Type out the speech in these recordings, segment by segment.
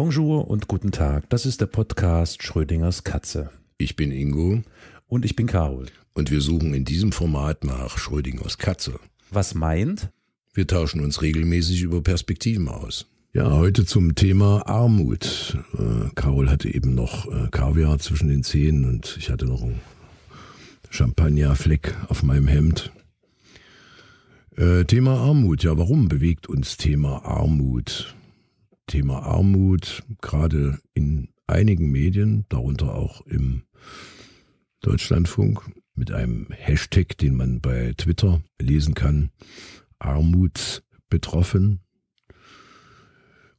Bonjour und guten Tag. Das ist der Podcast Schrödingers Katze. Ich bin Ingo. Und ich bin Carol. Und wir suchen in diesem Format nach Schrödingers Katze. Was meint? Wir tauschen uns regelmäßig über Perspektiven aus. Ja, heute zum Thema Armut. Äh, Carol hatte eben noch äh, Kaviar zwischen den Zähnen und ich hatte noch einen Champagnerfleck auf meinem Hemd. Äh, Thema Armut. Ja, warum bewegt uns Thema Armut? Thema Armut, gerade in einigen Medien, darunter auch im Deutschlandfunk, mit einem Hashtag, den man bei Twitter lesen kann, Armutsbetroffen.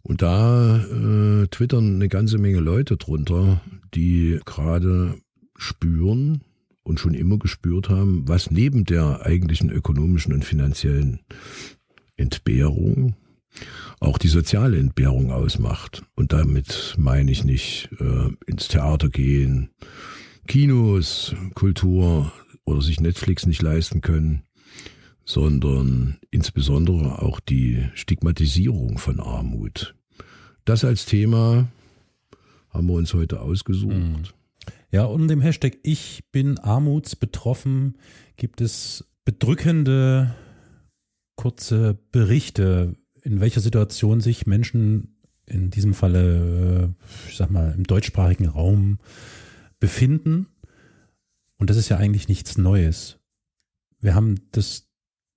Und da äh, twittern eine ganze Menge Leute drunter, die gerade spüren und schon immer gespürt haben, was neben der eigentlichen ökonomischen und finanziellen Entbehrung auch die soziale Entbehrung ausmacht. Und damit meine ich nicht äh, ins Theater gehen, Kinos, Kultur oder sich Netflix nicht leisten können, sondern insbesondere auch die Stigmatisierung von Armut. Das als Thema haben wir uns heute ausgesucht. Mhm. Ja, unter dem Hashtag Ich bin armutsbetroffen gibt es bedrückende kurze Berichte, in welcher Situation sich Menschen in diesem Falle, äh, ich sag mal, im deutschsprachigen Raum befinden. Und das ist ja eigentlich nichts Neues. Wir haben das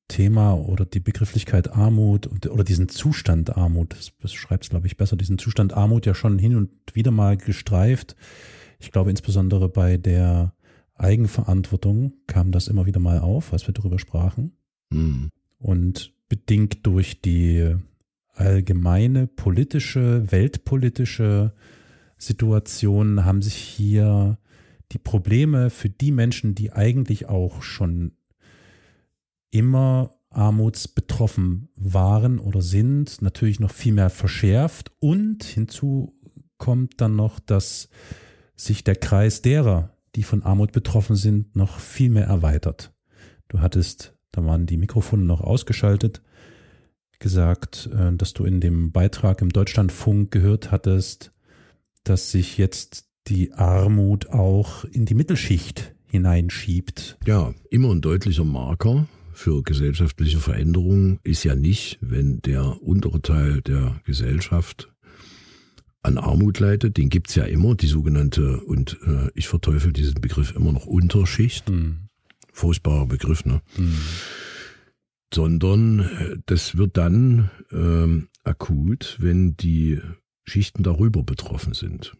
Thema oder die Begrifflichkeit Armut oder diesen Zustand Armut, das beschreibt es, glaube ich, besser, diesen Zustand Armut ja schon hin und wieder mal gestreift. Ich glaube, insbesondere bei der Eigenverantwortung kam das immer wieder mal auf, als wir darüber sprachen. Mhm. Und bedingt durch die allgemeine politische, weltpolitische Situation haben sich hier die Probleme für die Menschen, die eigentlich auch schon immer armutsbetroffen waren oder sind, natürlich noch viel mehr verschärft. Und hinzu kommt dann noch, dass sich der Kreis derer, die von Armut betroffen sind, noch viel mehr erweitert. Du hattest da waren die Mikrofone noch ausgeschaltet, gesagt, äh, dass du in dem Beitrag im Deutschlandfunk gehört hattest, dass sich jetzt die Armut auch in die Mittelschicht hineinschiebt. Ja, immer ein deutlicher Marker für gesellschaftliche Veränderungen ist ja nicht, wenn der untere Teil der Gesellschaft an Armut leidet, den gibt's ja immer, die sogenannte, und äh, ich verteufel diesen Begriff immer noch Unterschicht. Mhm furchtbarer Begriff, ne? Mhm. Sondern äh, das wird dann ähm, akut, wenn die Schichten darüber betroffen sind,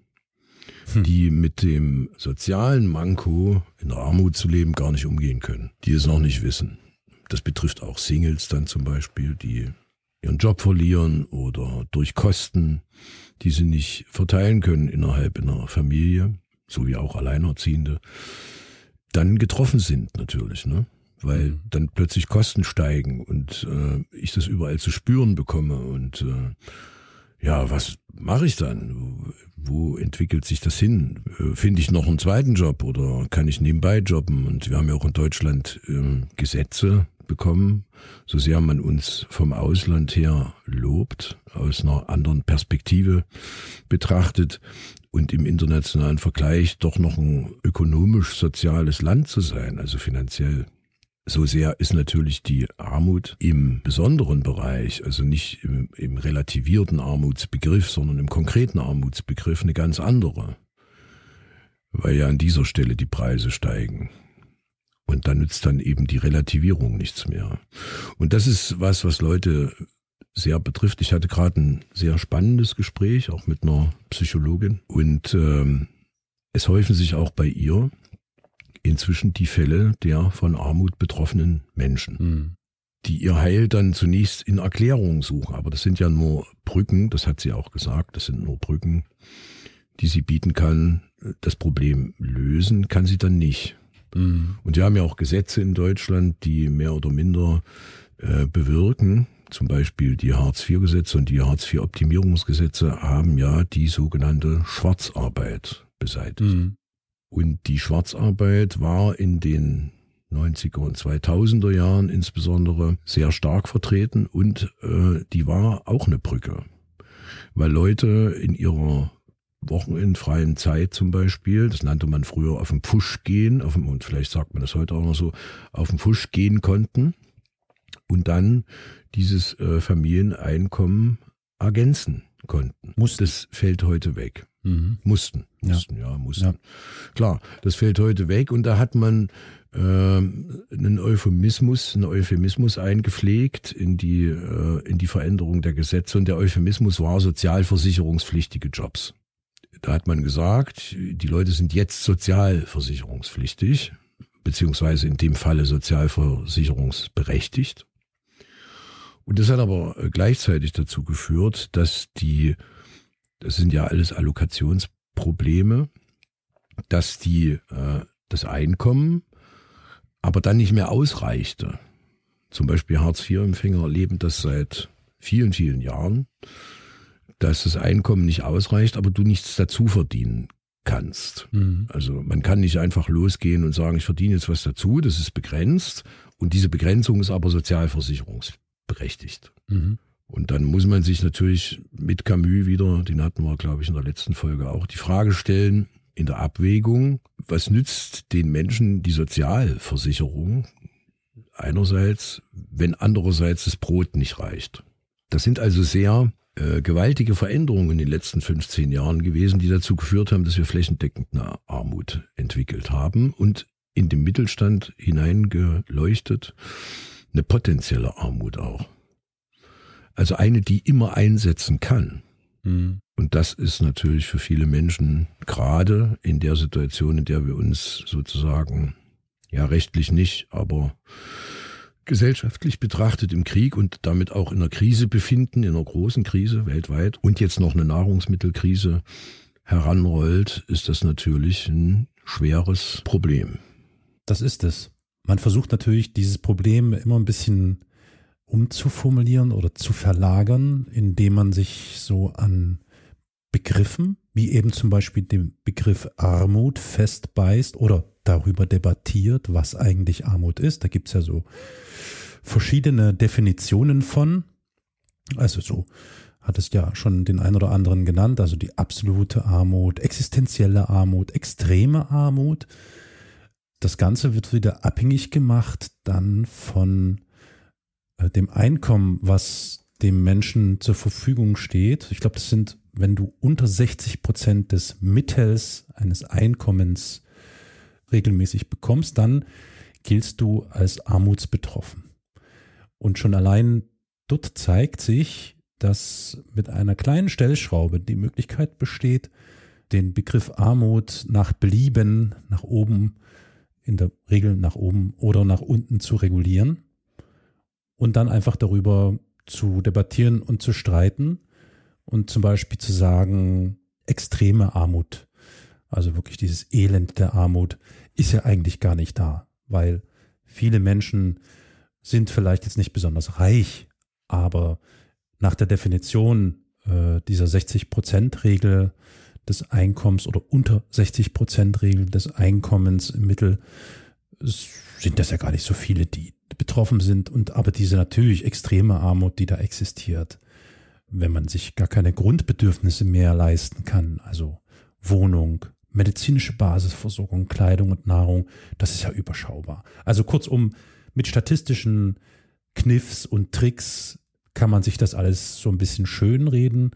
hm. die mit dem sozialen Manko in der Armut zu leben gar nicht umgehen können, die es noch nicht wissen. Das betrifft auch Singles dann zum Beispiel, die ihren Job verlieren oder durch Kosten, die sie nicht verteilen können innerhalb einer Familie, so wie auch Alleinerziehende dann getroffen sind natürlich, ne? Weil mhm. dann plötzlich Kosten steigen und äh, ich das überall zu spüren bekomme und äh, ja, was mache ich dann? Wo, entwickelt sich das hin? Äh, Finde ich noch einen zweiten Job oder kann ich nebenbei jobben? Und wir haben ja auch in Deutschland äh, Gesetze bekommen, so sehr man uns vom Ausland her lobt, aus einer anderen Perspektive betrachtet, und im internationalen Vergleich doch noch ein ökonomisch-soziales Land zu sein, also finanziell. So sehr ist natürlich die Armut im besonderen Bereich, also nicht im, im relativierten Armutsbegriff, sondern im konkreten Armutsbegriff eine ganz andere. Weil ja an dieser Stelle die Preise steigen. Und da nützt dann eben die Relativierung nichts mehr. Und das ist was, was Leute sehr betrifft. Ich hatte gerade ein sehr spannendes Gespräch, auch mit einer Psychologin. Und ähm, es häufen sich auch bei ihr inzwischen die Fälle der von Armut betroffenen Menschen, mhm. die ihr Heil dann zunächst in Erklärungen suchen. Aber das sind ja nur Brücken, das hat sie auch gesagt, das sind nur Brücken, die sie bieten kann. Das Problem lösen kann sie dann nicht. Mhm. Und wir haben ja auch Gesetze in Deutschland, die mehr oder minder äh, bewirken, zum Beispiel die Hartz-IV-Gesetze und die Hartz-IV-Optimierungsgesetze haben ja die sogenannte Schwarzarbeit beseitigt. Mhm. Und die Schwarzarbeit war in den 90er und 2000er Jahren insbesondere sehr stark vertreten und äh, die war auch eine Brücke. weil Leute in ihrer wochenendfreien Zeit zum Beispiel, das nannte man früher auf den Pfusch gehen, auf dem, und vielleicht sagt man das heute auch noch so, auf den Pfusch gehen konnten und dann dieses äh, Familieneinkommen ergänzen konnten. Mussten. Das fällt heute weg. Mhm. Mussten, Ja. mussten, ja, mussten. Ja. Klar, das fällt heute weg und da hat man ähm, einen Euphemismus, einen Euphemismus eingepflegt in die, äh, in die Veränderung der Gesetze und der Euphemismus war sozialversicherungspflichtige Jobs. Da hat man gesagt, die Leute sind jetzt sozialversicherungspflichtig, beziehungsweise in dem Falle sozialversicherungsberechtigt. Und das hat aber gleichzeitig dazu geführt, dass die, das sind ja alles Allokationsprobleme, dass die, äh, das Einkommen aber dann nicht mehr ausreichte. Zum Beispiel Hartz-IV-Empfänger erleben das seit vielen, vielen Jahren, dass das Einkommen nicht ausreicht, aber du nichts dazu verdienen kannst. Mhm. Also man kann nicht einfach losgehen und sagen, ich verdiene jetzt was dazu, das ist begrenzt und diese Begrenzung ist aber sozialversicherungsberechtigt. Mhm. Und dann muss man sich natürlich mit Camus wieder, den hatten wir, glaube ich, in der letzten Folge auch, die Frage stellen, in der Abwägung, was nützt den Menschen die Sozialversicherung einerseits, wenn andererseits das Brot nicht reicht. Das sind also sehr äh, gewaltige Veränderungen in den letzten 15 Jahren gewesen, die dazu geführt haben, dass wir flächendeckend eine Armut entwickelt haben und in den Mittelstand hineingeleuchtet eine potenzielle Armut auch. Also eine, die immer einsetzen kann. Mhm. Und das ist natürlich für viele Menschen gerade in der Situation, in der wir uns sozusagen, ja rechtlich nicht, aber gesellschaftlich betrachtet im Krieg und damit auch in einer Krise befinden, in einer großen Krise weltweit und jetzt noch eine Nahrungsmittelkrise heranrollt, ist das natürlich ein schweres Problem. Das ist es. Man versucht natürlich, dieses Problem immer ein bisschen umzuformulieren oder zu verlagern, indem man sich so an Begriffen, wie eben zum Beispiel den Begriff Armut festbeißt oder darüber debattiert, was eigentlich Armut ist. Da gibt es ja so verschiedene Definitionen von. Also so hat es ja schon den ein oder anderen genannt, also die absolute Armut, existenzielle Armut, extreme Armut. Das Ganze wird wieder abhängig gemacht dann von dem Einkommen, was dem Menschen zur Verfügung steht. Ich glaube, das sind, wenn du unter 60 Prozent des Mittels eines Einkommens regelmäßig bekommst, dann giltst du als armutsbetroffen. Und schon allein dort zeigt sich, dass mit einer kleinen Stellschraube die Möglichkeit besteht, den Begriff Armut nach Belieben, nach oben, in der Regel nach oben oder nach unten zu regulieren und dann einfach darüber zu debattieren und zu streiten und zum Beispiel zu sagen, extreme Armut, also wirklich dieses Elend der Armut, ist ja eigentlich gar nicht da, weil viele Menschen sind vielleicht jetzt nicht besonders reich, aber nach der Definition äh, dieser 60-Prozent-Regel des Einkommens oder unter 60-Prozent-Regel des Einkommens im Mittel sind das ja gar nicht so viele, die betroffen sind und aber diese natürlich extreme Armut, die da existiert, wenn man sich gar keine Grundbedürfnisse mehr leisten kann, also Wohnung, medizinische Basisversorgung, Kleidung und Nahrung, das ist ja überschaubar. Also kurzum, mit statistischen Kniffs und Tricks kann man sich das alles so ein bisschen schönreden,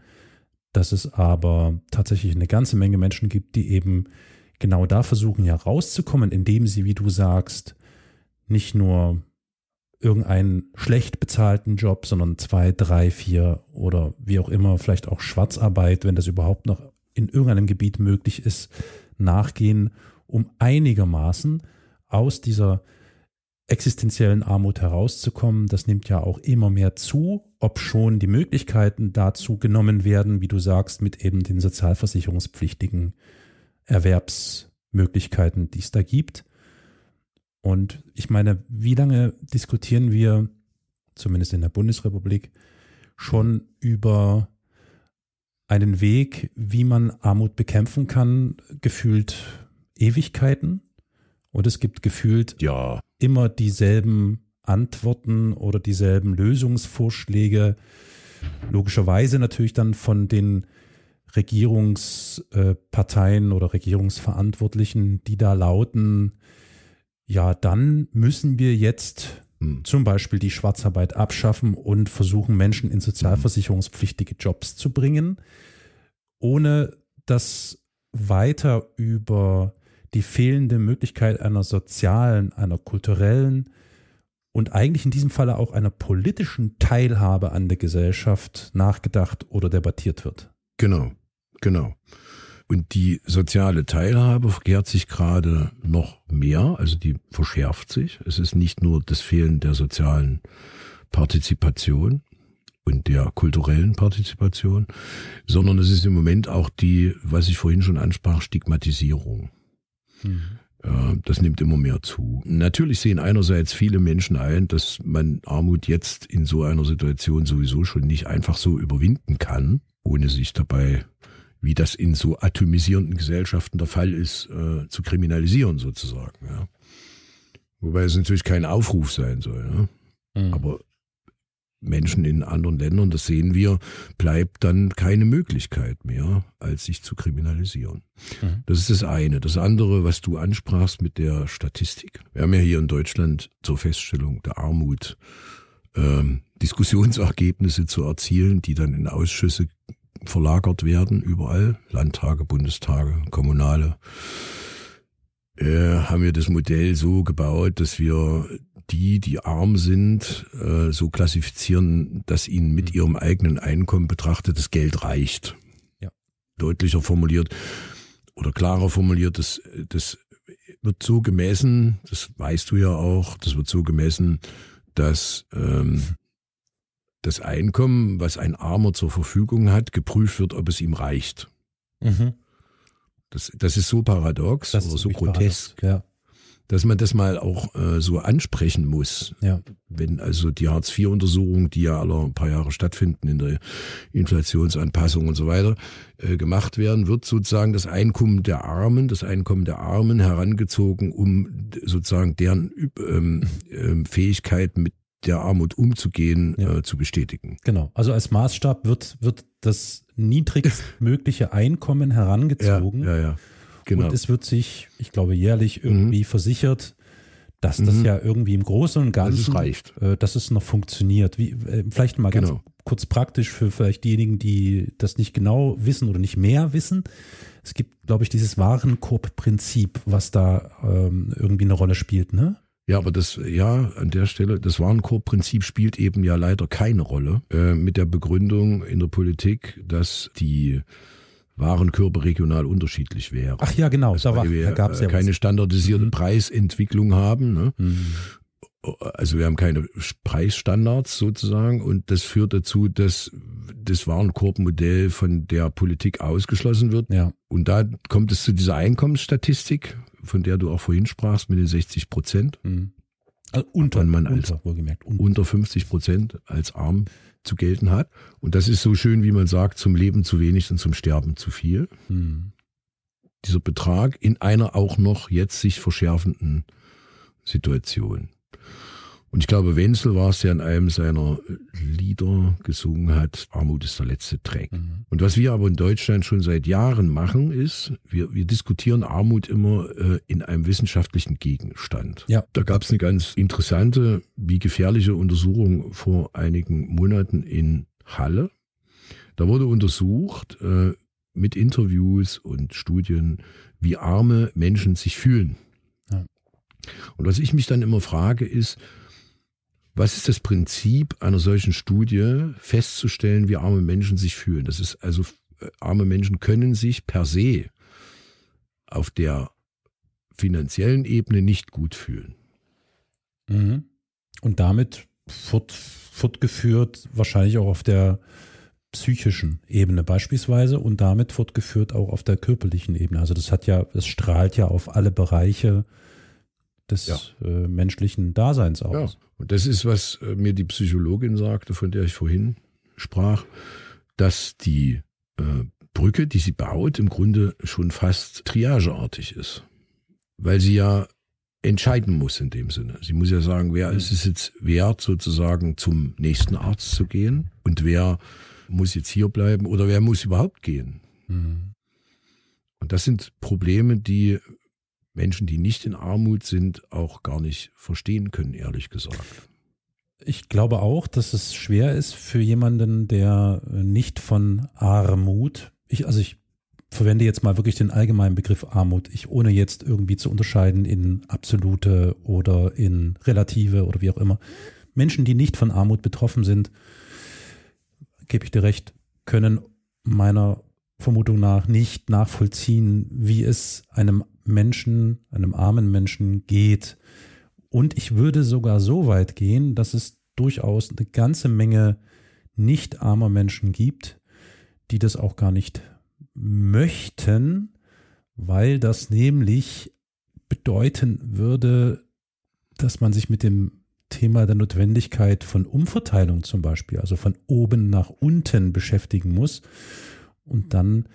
dass es aber tatsächlich eine ganze Menge Menschen gibt, die eben genau da versuchen ja rauszukommen, indem sie, wie du sagst, nicht nur irgendeinen schlecht bezahlten Job, sondern zwei, drei, vier oder wie auch immer, vielleicht auch Schwarzarbeit, wenn das überhaupt noch in irgendeinem Gebiet möglich ist, nachgehen, um einigermaßen aus dieser existenziellen Armut herauszukommen. Das nimmt ja auch immer mehr zu, ob schon die Möglichkeiten dazu genommen werden, wie du sagst, mit eben den sozialversicherungspflichtigen Erwerbsmöglichkeiten, die es da gibt. Und ich meine, wie lange diskutieren wir, zumindest in der Bundesrepublik, schon über einen Weg, wie man Armut bekämpfen kann, gefühlt Ewigkeiten. Und es gibt gefühlt Ja, immer dieselben Antworten oder dieselben Lösungsvorschläge, logischerweise natürlich dann von den Regierungsparteien oder Regierungsverantwortlichen, die da lauten, ja, dann müssen wir jetzt hm. zum Beispiel die Schwarzarbeit abschaffen und versuchen, Menschen in sozialversicherungspflichtige Jobs zu bringen, ohne dass weiter über die fehlende Möglichkeit einer sozialen, einer kulturellen und eigentlich in diesem Falle auch einer politischen Teilhabe an der Gesellschaft nachgedacht oder debattiert wird. Genau, genau. Und die soziale Teilhabe verkehrt sich gerade noch mehr, also die verschärft sich. Es ist nicht nur das Fehlen der sozialen Partizipation und der kulturellen Partizipation, sondern es ist im Moment auch die, was ich vorhin schon ansprach, Stigmatisierung. Mhm. Das nimmt immer mehr zu. Natürlich sehen einerseits viele Menschen ein, dass man Armut jetzt in so einer Situation sowieso schon nicht einfach so überwinden kann, ohne sich dabei wie das in so atomisierenden Gesellschaften der Fall ist, äh, zu kriminalisieren sozusagen. Ja. Wobei es natürlich kein Aufruf sein soll. Ne? Mhm. Aber Menschen in anderen Ländern, das sehen wir, bleibt dann keine Möglichkeit mehr, als sich zu kriminalisieren. Mhm. Das ist das eine. Das andere, was du ansprachst mit der Statistik. Wir haben ja hier in Deutschland zur Feststellung der Armut ähm, Diskussionsergebnisse zu erzielen, die dann in Ausschüsse verlagert werden, überall, Landtage, Bundestage, Kommunale, äh, haben wir das Modell so gebaut, dass wir die, die arm sind, äh, so klassifizieren, dass ihnen mit mhm. ihrem eigenen Einkommen betrachtet das Geld reicht. Ja. Deutlicher formuliert oder klarer formuliert, das, das wird so gemessen, das weißt du ja auch, das wird so gemessen, dass ähm, das Einkommen, was ein Armer zur Verfügung hat, geprüft wird, ob es ihm reicht. Mhm. Das, das ist so paradox das oder so grotesk, ja. dass man das mal auch äh, so ansprechen muss. Ja. Wenn also die Hartz-IV-Untersuchungen, die ja alle ein paar Jahre stattfinden in der Inflationsanpassung und so weiter, äh, gemacht werden, wird sozusagen das Einkommen der Armen, das Einkommen der Armen herangezogen, um sozusagen deren ähm, äh, Fähigkeit mit der Armut umzugehen, ja. äh, zu bestätigen. Genau. Also als Maßstab wird, wird das niedrigstmögliche Einkommen herangezogen. Ja, ja, ja. Genau. Und es wird sich, ich glaube, jährlich irgendwie mhm. versichert, dass das mhm. ja irgendwie im Großen und Ganzen, dass es, reicht. Äh, dass es noch funktioniert. Wie, äh, vielleicht mal ganz genau. kurz praktisch für vielleicht diejenigen, die das nicht genau wissen oder nicht mehr wissen. Es gibt, glaube ich, dieses Warenkorb-Prinzip, was da ähm, irgendwie eine Rolle spielt, ne? Ja, aber das, ja, an der Stelle, das Warenkorbprinzip spielt eben ja leider keine Rolle, äh, mit der Begründung in der Politik, dass die Warenkörper regional unterschiedlich wären. Ach ja, genau, also, da, war, wir da gab's ja keine was. standardisierte mhm. Preisentwicklung haben. Ne? Mhm. Also wir haben keine Preisstandards sozusagen und das führt dazu, dass das Warenkorbmodell von der Politik ausgeschlossen wird. Ja. Und da kommt es zu dieser Einkommensstatistik, von der du auch vorhin sprachst, mit den 60 Prozent. Mhm. Also unter, man als unter, wohlgemerkt, unter. unter 50 Prozent als arm zu gelten hat. Und das ist so schön, wie man sagt, zum Leben zu wenig und zum Sterben zu viel. Mhm. Dieser Betrag in einer auch noch jetzt sich verschärfenden Situation. Und ich glaube, Wenzel war es, der in einem seiner Lieder gesungen hat, Armut ist der letzte Dreck. Mhm. Und was wir aber in Deutschland schon seit Jahren machen, ist, wir, wir diskutieren Armut immer äh, in einem wissenschaftlichen Gegenstand. Ja. Da gab es eine ganz interessante, wie gefährliche Untersuchung vor einigen Monaten in Halle. Da wurde untersucht äh, mit Interviews und Studien, wie arme Menschen sich fühlen. Ja. Und was ich mich dann immer frage, ist, was ist das Prinzip einer solchen Studie, festzustellen, wie arme Menschen sich fühlen? Das ist also, äh, arme Menschen können sich per se auf der finanziellen Ebene nicht gut fühlen. Mhm. Und damit fort, fortgeführt wahrscheinlich auch auf der psychischen Ebene beispielsweise und damit fortgeführt auch auf der körperlichen Ebene. Also das hat ja, es strahlt ja auf alle Bereiche des ja. äh, menschlichen Daseins aus. Ja. Und das ist, was äh, mir die Psychologin sagte, von der ich vorhin sprach, dass die äh, Brücke, die sie baut, im Grunde schon fast triageartig ist. Weil sie ja entscheiden muss in dem Sinne. Sie muss ja sagen, wer ist es jetzt wert, sozusagen zum nächsten Arzt zu gehen und wer muss jetzt hier bleiben oder wer muss überhaupt gehen. Mhm. Und das sind Probleme, die Menschen, die nicht in Armut sind, auch gar nicht verstehen können, ehrlich gesagt. Ich glaube auch, dass es schwer ist für jemanden, der nicht von Armut, ich, also ich verwende jetzt mal wirklich den allgemeinen Begriff Armut, ich ohne jetzt irgendwie zu unterscheiden in absolute oder in relative oder wie auch immer. Menschen, die nicht von Armut betroffen sind, gebe ich dir recht, können meiner Vermutung nach nicht nachvollziehen, wie es einem Menschen, einem armen Menschen geht. Und ich würde sogar so weit gehen, dass es durchaus eine ganze Menge nicht armer Menschen gibt, die das auch gar nicht möchten, weil das nämlich bedeuten würde, dass man sich mit dem Thema der Notwendigkeit von Umverteilung zum Beispiel, also von oben nach unten beschäftigen muss. Und dann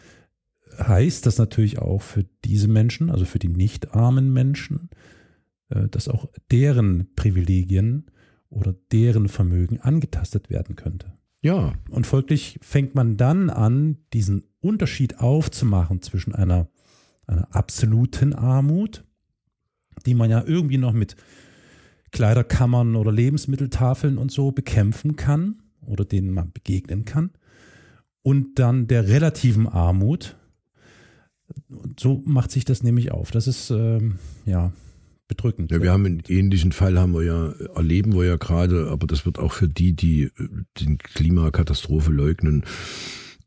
heißt das natürlich auch für diese Menschen, also für die nicht armen Menschen, äh, dass auch deren Privilegien oder deren Vermögen angetastet werden könnte. Ja. Und folglich fängt man dann an, diesen Unterschied aufzumachen zwischen einer, einer absoluten Armut, die man ja irgendwie noch mit Kleiderkammern oder Lebensmitteltafeln und so bekämpfen kann oder denen man begegnen kann, und dann der relativen Armut. Und so macht sich das nämlich auf. Das ist ähm, ja bedrückend. Ja, wir haben einen ähnlichen Fall haben wir ja, erleben wir ja gerade, aber das wird auch für die, die äh, den Klimakatastrophe leugnen,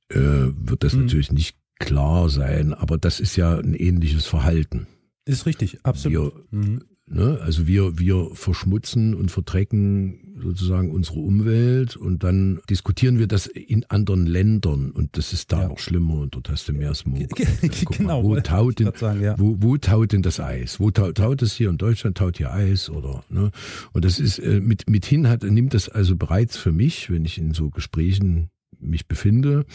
äh, wird das mhm. natürlich nicht klar sein, aber das ist ja ein ähnliches Verhalten. Ist richtig, absolut. Wir, mhm. ne, also wir, wir verschmutzen und verdrecken sozusagen unsere Umwelt und dann diskutieren wir das in anderen Ländern und das ist da ja. noch schlimmer und dort hast du mehr Smog. genau. Mal, wo, taut denn, sagen, ja. wo, wo taut denn das Eis? Wo taut, taut es hier in Deutschland? Taut hier Eis oder, ne? Und das ist, äh, mit, mithin hat, nimmt das also bereits für mich, wenn ich in so Gesprächen mich befinde,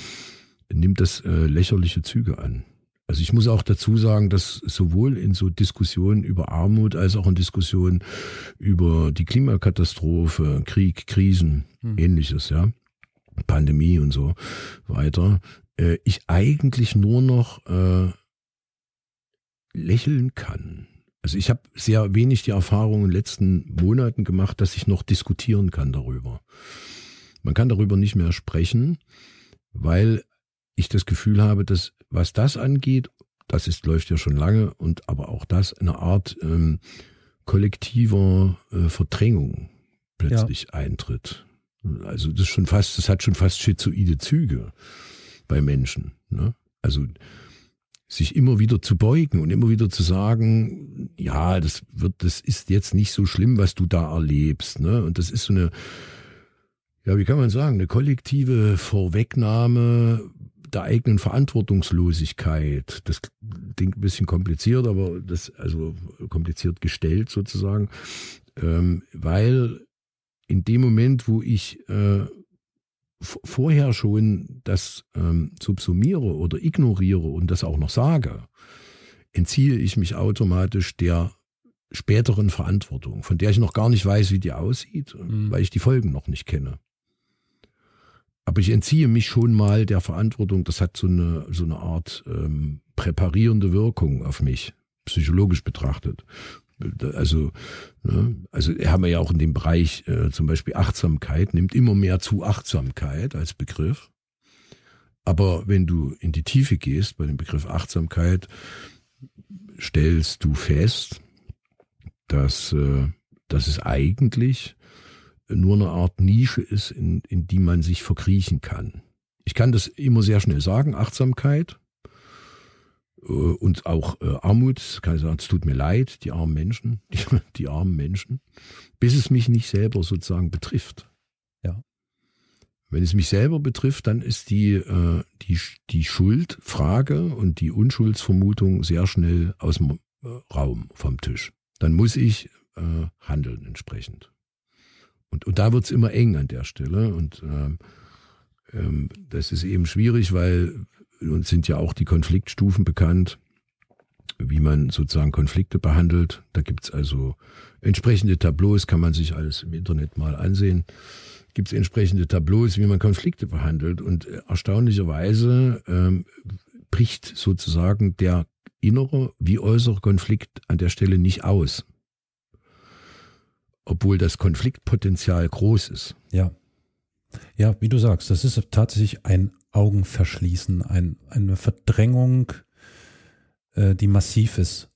nimmt das äh, lächerliche Züge an. Also ich muss auch dazu sagen, dass sowohl in so Diskussionen über Armut als auch in Diskussionen über die Klimakatastrophe, Krieg, Krisen, hm. ähnliches, ja, Pandemie und so weiter, äh, ich eigentlich nur noch äh, lächeln kann. Also ich habe sehr wenig die Erfahrung in den letzten Monaten gemacht, dass ich noch diskutieren kann darüber. Man kann darüber nicht mehr sprechen, weil ich das Gefühl habe, dass was das angeht, das ist, läuft ja schon lange und aber auch das eine Art ähm, kollektiver äh, Verdrängung plötzlich ja. eintritt. Also das ist schon fast, das hat schon fast schizoide Züge bei Menschen. Ne? Also sich immer wieder zu beugen und immer wieder zu sagen, ja, das wird, das ist jetzt nicht so schlimm, was du da erlebst. Ne? Und das ist so eine, ja, wie kann man sagen, eine kollektive Vorwegnahme der eigenen Verantwortungslosigkeit. Das klingt ein bisschen kompliziert, aber das, also kompliziert gestellt sozusagen, ähm, weil in dem Moment, wo ich äh, vorher schon das ähm, subsumiere oder ignoriere und das auch noch sage, entziehe ich mich automatisch der späteren Verantwortung, von der ich noch gar nicht weiß, wie die aussieht, mhm. weil ich die Folgen noch nicht kenne. Aber ich entziehe mich schon mal der Verantwortung. Das hat so eine, so eine Art ähm, präparierende Wirkung auf mich, psychologisch betrachtet. Also, ne, also haben wir ja auch in dem Bereich äh, zum Beispiel Achtsamkeit, nimmt immer mehr zu Achtsamkeit als Begriff. Aber wenn du in die Tiefe gehst bei dem Begriff Achtsamkeit, stellst du fest, dass, äh, dass es eigentlich nur eine Art Nische ist, in, in die man sich verkriechen kann. Ich kann das immer sehr schnell sagen, Achtsamkeit äh, und auch äh, Armut, kann ich sagen, es tut mir leid, die armen Menschen, die, die armen Menschen, bis es mich nicht selber sozusagen betrifft. Ja. Wenn es mich selber betrifft, dann ist die, äh, die, die Schuldfrage und die Unschuldsvermutung sehr schnell aus dem äh, Raum vom Tisch. Dann muss ich äh, handeln entsprechend. Und, und da wird's immer eng an der Stelle. Und ähm, ähm, das ist eben schwierig, weil uns sind ja auch die Konfliktstufen bekannt. wie man sozusagen Konflikte behandelt. Da gibt's also entsprechende Tableaus, kann man sich alles im Internet mal ansehen. Gibt's entsprechende Tableaus, wie man Konflikte behandelt. Und erstaunlicherweise ähm, bricht sozusagen der innere wie äußere Konflikt an der Stelle nicht aus. Obwohl das Konfliktpotenzial groß ist. Ja. Ja, wie du sagst, das ist tatsächlich ein Augenverschließen, ein, eine Verdrängung, äh, die massiv ist.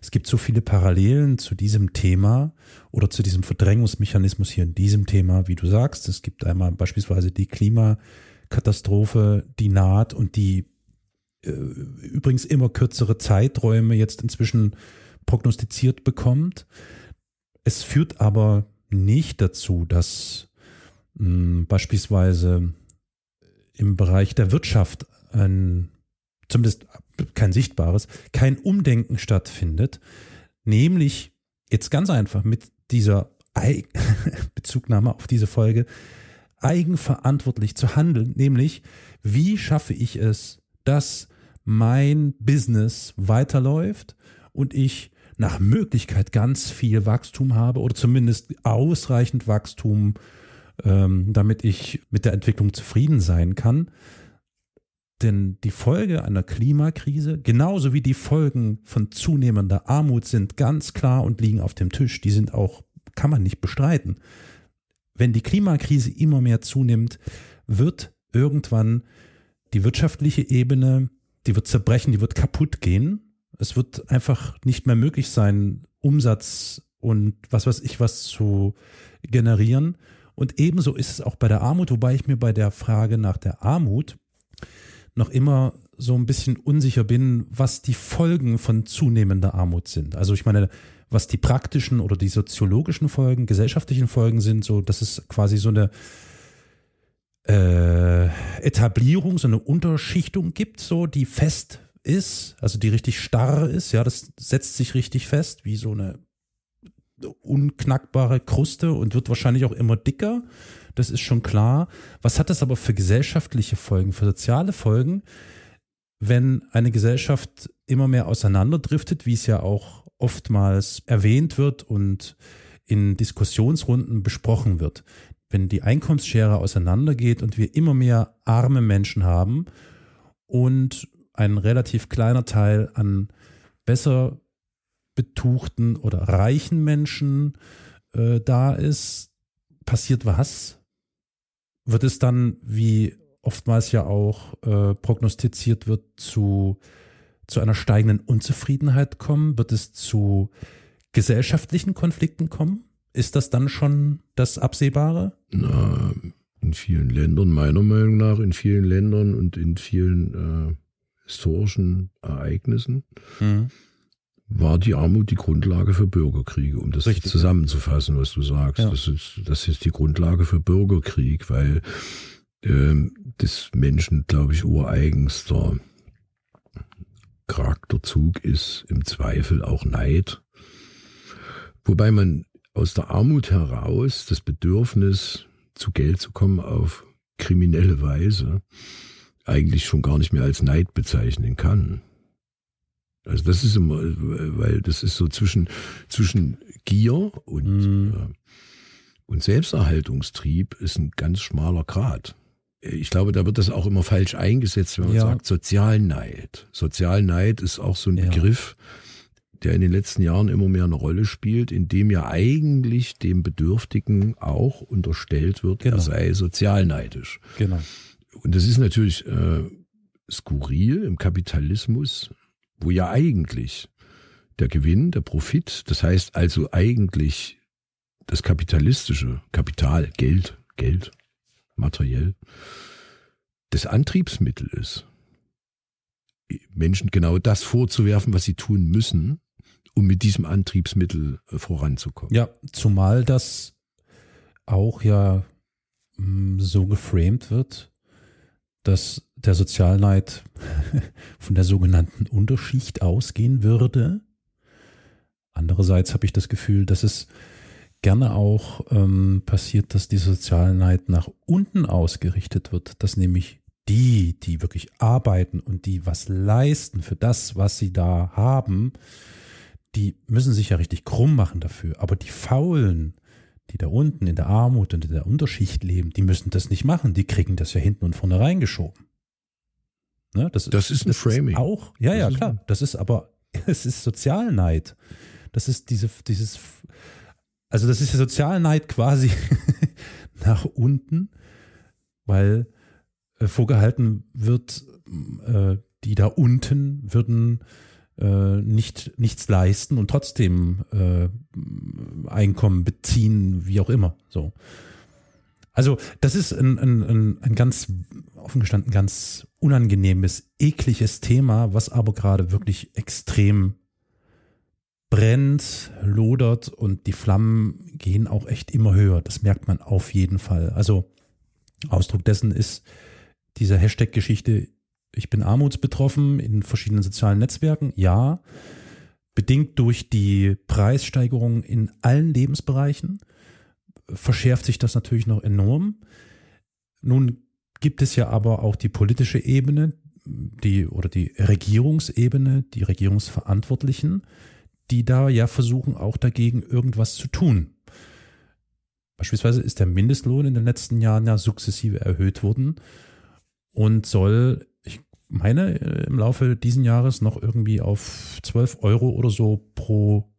Es gibt so viele Parallelen zu diesem Thema oder zu diesem Verdrängungsmechanismus hier in diesem Thema, wie du sagst. Es gibt einmal beispielsweise die Klimakatastrophe, die naht und die äh, übrigens immer kürzere Zeiträume jetzt inzwischen prognostiziert bekommt. Es führt aber nicht dazu, dass mh, hm, beispielsweise im Bereich der Wirtschaft ein, zumindest kein sichtbares, kein Umdenken stattfindet, nämlich jetzt ganz einfach mit dieser Bezugnahme auf diese Folge eigenverantwortlich zu handeln, nämlich wie schaffe ich es, dass mein Business weiterläuft und ich nach Möglichkeit ganz viel Wachstum habe oder zumindest ausreichend Wachstum, ähm, damit ich mit der Entwicklung zufrieden sein kann. Denn die Folge einer Klimakrise, genauso wie die Folgen von zunehmender Armut sind ganz klar und liegen auf dem Tisch. Die sind auch, kann man nicht bestreiten. Wenn die Klimakrise immer mehr zunimmt, wird irgendwann die wirtschaftliche Ebene, die wird zerbrechen, die wird kaputt gehen. Es wird einfach nicht mehr möglich sein, Umsatz und was weiß ich was zu generieren. Und ebenso ist es auch bei der Armut, wobei ich mir bei der Frage nach der Armut noch immer so ein bisschen unsicher bin, was die Folgen von zunehmender Armut sind. Also ich meine, was die praktischen oder die soziologischen Folgen, gesellschaftlichen Folgen sind, so, das ist quasi so eine äh, Etablierung, so eine Unterschichtung gibt, so, die fest ist, also die richtig starr ist, ja, das setzt sich richtig fest, wie so eine unknackbare Kruste und wird wahrscheinlich auch immer dicker. Das ist schon klar. Was hat das aber für gesellschaftliche Folgen, für soziale Folgen, wenn eine Gesellschaft immer mehr auseinanderdriftet, wie es ja auch oftmals erwähnt wird und in Diskussionsrunden besprochen wird? Wenn die Einkommensschere auseinandergeht und wir immer mehr arme Menschen haben und ein relativ kleiner Teil an besser betuchten oder reichen Menschen äh, da ist, passiert was? Wird es dann, wie oftmals ja auch äh, prognostiziert wird, zu, zu einer steigenden Unzufriedenheit kommen? Wird es zu gesellschaftlichen Konflikten kommen? Ist das dann schon das Absehbare? Na, in vielen Ländern, meiner Meinung nach, in vielen Ländern und in vielen äh, historischen Ereignissen. Mhm war die Armut die Grundlage für Bürgerkriege, um das Richtig, zusammenzufassen, was du sagst. Ja. Das, ist, das ist die Grundlage für Bürgerkrieg, weil ähm, des Menschen, glaube ich, ureigenster Charakterzug ist im Zweifel auch Neid. Wobei man aus der Armut heraus das Bedürfnis, zu Geld zu kommen auf kriminelle Weise, eigentlich schon gar nicht mehr als Neid bezeichnen kann. Also das ist immer, weil das ist so zwischen, zwischen Gier und, mhm. äh, und Selbsterhaltungstrieb ist ein ganz schmaler Grad. Ich glaube, da wird das auch immer falsch eingesetzt, wenn man ja. sagt Sozialneid. Sozialneid ist auch so ein ja. Begriff, der in den letzten Jahren immer mehr eine Rolle spielt, in dem ja eigentlich dem Bedürftigen auch unterstellt wird, genau. er sei sozialneidisch. Genau. Und das ist natürlich äh, skurril im Kapitalismus, wo ja eigentlich der Gewinn, der Profit, das heißt also eigentlich das kapitalistische Kapital, Geld, Geld, materiell, das Antriebsmittel ist, Menschen genau das vorzuwerfen, was sie tun müssen, um mit diesem Antriebsmittel äh, voranzukommen. Ja, zumal das auch ja mm, so geframed wird, dass der Sozialneid von der sogenannten Unterschicht ausgehen würde. Andererseits habe ich das Gefühl, dass es gerne auch ähm, passiert, dass die Sozialneid nach unten ausgerichtet wird, dass nämlich die, die wirklich arbeiten und die was leisten für das, was sie da haben, die müssen sich ja richtig krumm machen dafür. Aber die Faulen, die da unten in der Armut und in der Unterschicht leben, die müssen das nicht machen. Die kriegen das ja hinten und vorne reingeschoben. Ne? Das, das ist, ein das Framing. Ist auch, ja, das ja, klar. Das ist aber, es ist Sozialneid. Das ist diese, dieses, also das ist der Sozialneid quasi nach unten, weil äh, vorgehalten wird, äh, die da unten würden äh, nicht nichts leisten und trotzdem äh, Einkommen beziehen, wie auch immer. So. Also das ist ein, ein, ein ganz offen gestanden ganz unangenehmes, ekliges Thema, was aber gerade wirklich extrem brennt, lodert und die Flammen gehen auch echt immer höher. Das merkt man auf jeden Fall. Also Ausdruck dessen ist diese Hashtag-Geschichte, ich bin armutsbetroffen in verschiedenen sozialen Netzwerken. Ja, bedingt durch die Preissteigerung in allen Lebensbereichen verschärft sich das natürlich noch enorm. Nun gibt es ja aber auch die politische Ebene, die oder die Regierungsebene, die Regierungsverantwortlichen, die da ja versuchen auch dagegen irgendwas zu tun. Beispielsweise ist der Mindestlohn in den letzten Jahren ja sukzessive erhöht worden und soll, meine, äh, im Laufe diesen Jahres noch irgendwie auf 12 Euro oder so pro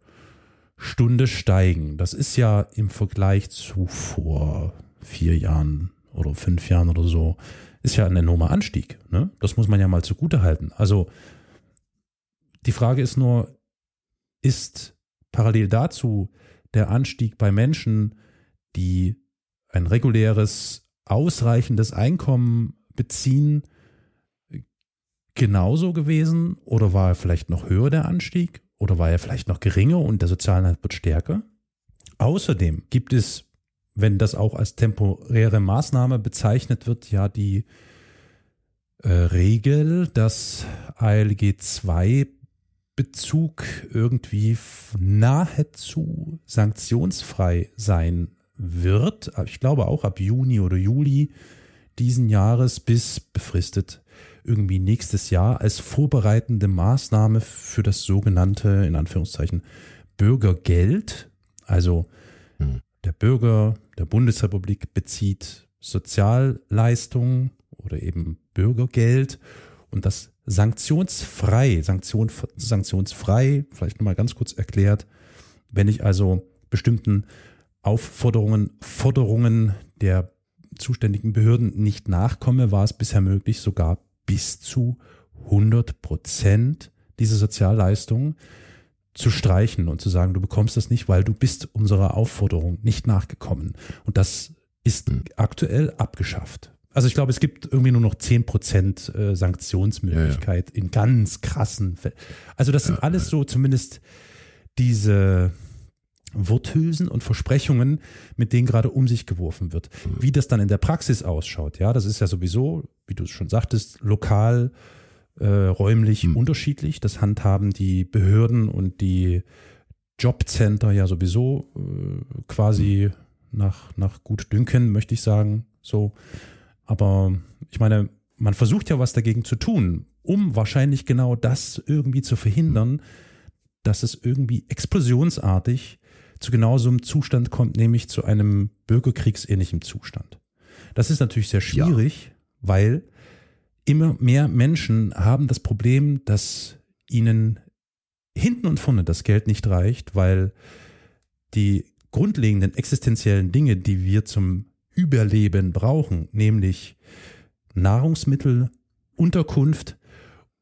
Stunde steigen. Das ist ja im Vergleich zu vor vier Jahren oder fünf Jahren oder so, ist ja ein enormer Anstieg. Ne? Das muss man ja mal zugute halten. Also die Frage ist nur, ist parallel dazu der Anstieg bei Menschen, die ein reguläres, ausreichendes Einkommen beziehen, genauso gewesen oder war er vielleicht noch höher der Anstieg oder war er vielleicht noch geringer und der Sozialneid wird stärker? Außerdem gibt es, wenn das auch als temporäre Maßnahme bezeichnet wird, ja die äh, Regel, dass ALG 2 Bezug irgendwie nahezu sanktionsfrei sein wird. Ich glaube auch ab Juni oder Juli diesen Jahres bis befristet irgendwie nächstes Jahr als vorbereitende Maßnahme für das sogenannte, in Anführungszeichen, Bürgergeld. Also hm. der Bürger der Bundesrepublik bezieht Sozialleistungen oder eben Bürgergeld und das sanktionsfrei, Sanktion, sanktionsfrei, vielleicht nochmal ganz kurz erklärt, wenn ich also bestimmten Aufforderungen, Forderungen der zuständigen Behörden nicht nachkomme, war es bisher möglich, sogar bis zu 100 Prozent diese Sozialleistungen zu streichen und zu sagen, du bekommst das nicht, weil du bist unserer Aufforderung nicht nachgekommen. Und das ist mhm. aktuell abgeschafft. Also ich glaube, es gibt irgendwie nur noch 10 Prozent äh, Sanktionsmöglichkeit ja, ja. in ganz krassen Fällen. Also das sind ja, alles so zumindest diese Worthülsen und Versprechungen, mit denen gerade um sich geworfen wird. Mhm. Wie das dann in der Praxis ausschaut, ja, das ist ja sowieso, wie du schon sagtest, lokal, äh, räumlich mhm. unterschiedlich. Das handhaben die Behörden und die Jobcenter ja sowieso äh, quasi mhm. nach, nach gut dünken, möchte ich sagen. So. Aber ich meine, man versucht ja was dagegen zu tun, um wahrscheinlich genau das irgendwie zu verhindern, dass es irgendwie explosionsartig zu genau so einem Zustand kommt, nämlich zu einem bürgerkriegsähnlichen Zustand. Das ist natürlich sehr schwierig, ja. Weil immer mehr Menschen haben das Problem, dass ihnen hinten und vorne das Geld nicht reicht, weil die grundlegenden existenziellen Dinge, die wir zum Überleben brauchen, nämlich Nahrungsmittel, Unterkunft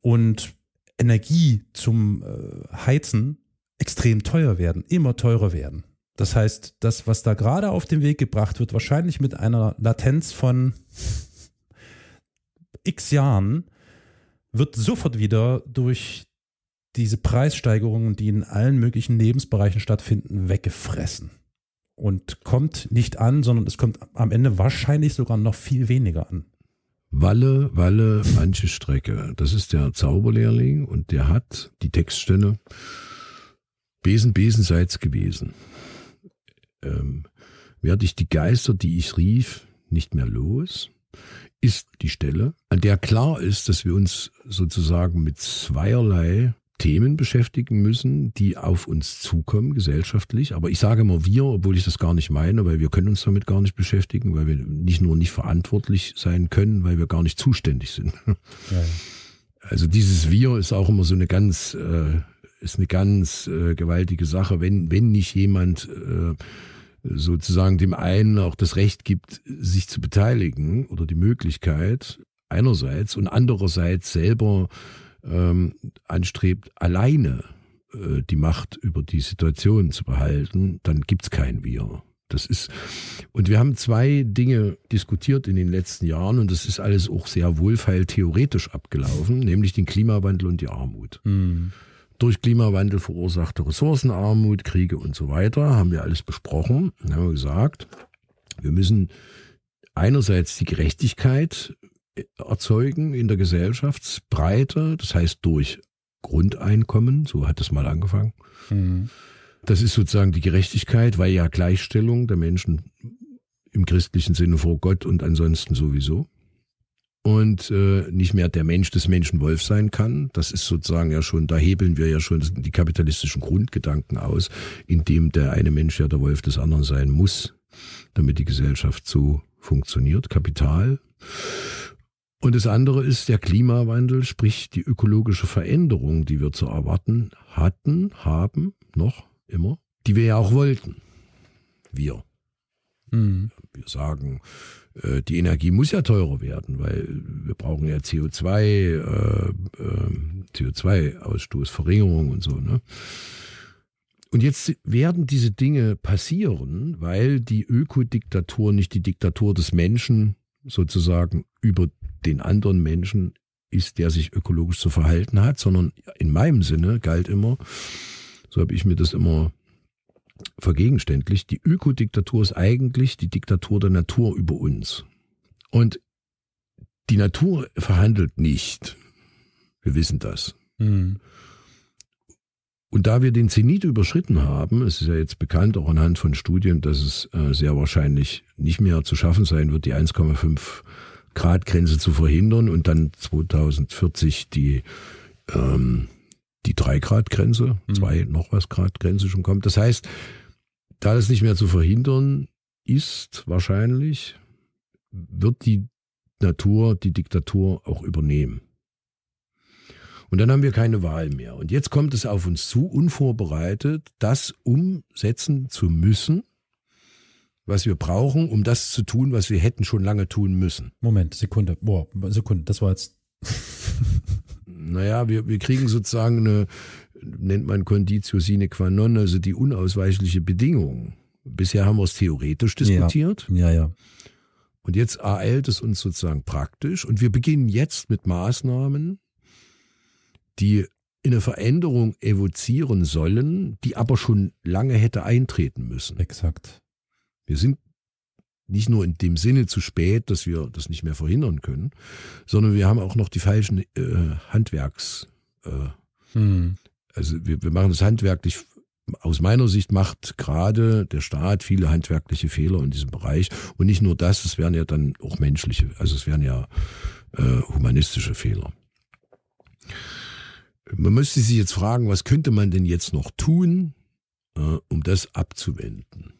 und Energie zum äh, Heizen, extrem teuer werden, immer teurer werden. Das heißt, das, was da gerade auf den Weg gebracht wird, wahrscheinlich mit einer Latenz von x Jahren, wird sofort wieder durch diese Preissteigerungen, die in allen möglichen Lebensbereichen stattfinden, weggefressen. Und kommt nicht an, sondern es kommt am Ende wahrscheinlich sogar noch viel weniger an. Walle, Walle, manche Strecke. Das ist der Zauberlehrling und der hat die Textstelle Besen, Besenseits gewesen. Ähm, werde ich die Geister, die ich rief, nicht mehr los? Ist die Stelle, an der klar ist, dass wir uns sozusagen mit zweierlei Themen beschäftigen müssen, die auf uns zukommen, gesellschaftlich. Aber ich sage immer wir, obwohl ich das gar nicht meine, weil wir können uns damit gar nicht beschäftigen, weil wir nicht nur nicht verantwortlich sein können, weil wir gar nicht zuständig sind. Ja. Also dieses Wir ist auch immer so eine ganz, äh, ist eine ganz äh, gewaltige Sache, wenn, wenn nicht jemand äh, sozusagen dem einen auch das Recht gibt, sich zu beteiligen oder die Möglichkeit einerseits und andererseits selber ähm, anstrebt, alleine äh, die Macht über die Situation zu behalten, dann gibt's kein Wir. Das ist, und wir haben zwei Dinge diskutiert in den letzten Jahren und das ist alles auch sehr wohlfeil theoretisch abgelaufen, nämlich den Klimawandel und die Armut. Mhm. Durch Klimawandel verursachte Ressourcenarmut, Kriege und so weiter, haben wir alles besprochen. Dann haben wir gesagt, wir müssen einerseits die Gerechtigkeit erzeugen in der Gesellschaftsbreite, das heißt durch Grundeinkommen, so hat es mal angefangen. Mhm. Das ist sozusagen die Gerechtigkeit, weil ja Gleichstellung der Menschen im christlichen Sinne vor Gott und ansonsten sowieso. Und äh, nicht mehr der Mensch des Menschen Wolf sein kann. Das ist sozusagen ja schon, da hebeln wir ja schon die kapitalistischen Grundgedanken aus, indem der eine Mensch ja der Wolf des anderen sein muss, damit die Gesellschaft so funktioniert. Kapital. Und das andere ist der Klimawandel, sprich die ökologische Veränderung, die wir zu erwarten hatten, haben, noch immer, die wir ja auch wollten. Wir. Mhm. Wir sagen, äh, die Energie muss ja teurer werden, weil wir brauchen ja CO2, äh, äh, CO2-Ausstoßverringerung und so. Ne? Und jetzt werden diese Dinge passieren, weil die Ökodiktatur nicht die Diktatur des Menschen sozusagen über den anderen Menschen ist, der sich ökologisch zu verhalten hat, sondern in meinem Sinne galt immer, so habe ich mir das immer vergegenständlicht, die Ökodiktatur ist eigentlich die Diktatur der Natur über uns. Und die Natur verhandelt nicht. Wir wissen das. Mhm. Und da wir den Zenit überschritten haben, es ist ja jetzt bekannt, auch anhand von Studien, dass es äh, sehr wahrscheinlich nicht mehr zu schaffen sein wird, die 1,5 Grad Grenze zu verhindern und dann 2040 die ähm, die 3 Grad Grenze, mhm. zwei noch was Grad Grenze schon kommt. Das heißt, da es nicht mehr zu verhindern ist, wahrscheinlich, wird die Natur die Diktatur auch übernehmen. Und dann haben wir keine Wahl mehr. Und jetzt kommt es auf uns zu, unvorbereitet, das umsetzen zu müssen, was wir brauchen, um das zu tun, was wir hätten schon lange tun müssen. Moment, Sekunde. Boah, Sekunde, das war jetzt. Naja, wir, wir kriegen sozusagen eine, nennt man Conditio sine qua non, also die unausweichliche Bedingung. Bisher haben wir es theoretisch diskutiert. Ja, ja. ja. Und jetzt ereilt es uns sozusagen praktisch. Und wir beginnen jetzt mit Maßnahmen, die eine Veränderung evozieren sollen, die aber schon lange hätte eintreten müssen. Exakt. Wir sind nicht nur in dem Sinne zu spät, dass wir das nicht mehr verhindern können, sondern wir haben auch noch die falschen äh, Handwerks. Äh, hm. Also wir, wir machen das handwerklich. Aus meiner Sicht macht gerade der Staat viele handwerkliche Fehler in diesem Bereich. Und nicht nur das, es wären ja dann auch menschliche, also es wären ja äh, humanistische Fehler. Man müsste sich jetzt fragen, was könnte man denn jetzt noch tun, äh, um das abzuwenden?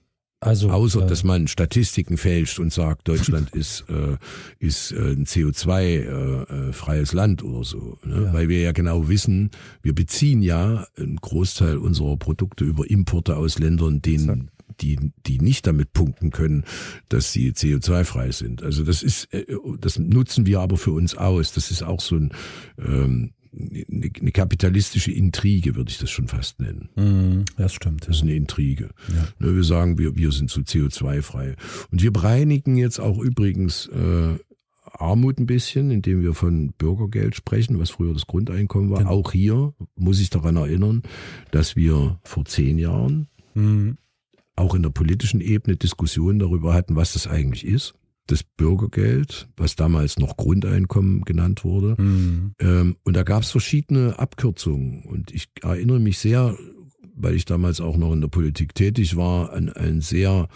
Also, Außer, äh, dass man Statistiken fälscht und sagt, Deutschland ist, äh, ist äh, ein CO2-freies äh, äh Land oder so. Ne? Ja. Weil wir ja genau wissen, wir beziehen ja einen Großteil unserer Produkte über Importe aus Ländern, denen die, die nicht damit punkten können, dass sie CO2-frei sind. Also das ist, äh, das nutzen wir aber für uns aus. Das ist auch so ein, ähm, eine, eine kapitalistische Intrige, würde ich das schon fast nennen. Mm, das stimmt. Das ist eine Intrige. Ja. Ne, wir sagen, wir, wir sind so CO2-frei. Und wir bereinigen jetzt auch übrigens äh, Armut ein bisschen, indem wir von Bürgergeld sprechen, was früher das Grundeinkommen war. Genau. Auch hier muss ich daran erinnern, dass wir vor zehn Jahren mhm. auch in der politischen Ebene Diskussionen darüber hatten, was das eigentlich ist das Bürgergeld, was damals noch Grundeinkommen genannt wurde. Mhm. Ähm, und da gab es verschiedene Abkürzungen. Und ich erinnere mich sehr weil ich damals auch noch in der Politik tätig war, einen, einen sehr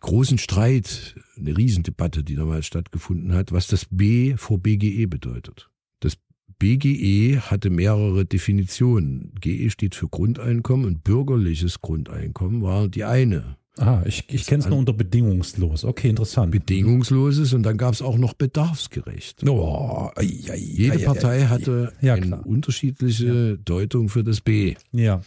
großen Streit, eine Riesendebatte, die damals stattgefunden hat, was das B vor BGE bedeutet. Das BGE hatte mehrere Definitionen. GE steht für Grundeinkommen und bürgerliches Grundeinkommen war die eine. Ah, ich, ich kenne es nur unter bedingungslos. Okay, interessant. Bedingungsloses und dann gab es auch noch bedarfsgerecht. Oh, ei, ei, Jede ei, Partei hatte Ja, eine unterschiedliche Deutung für das B. Ja.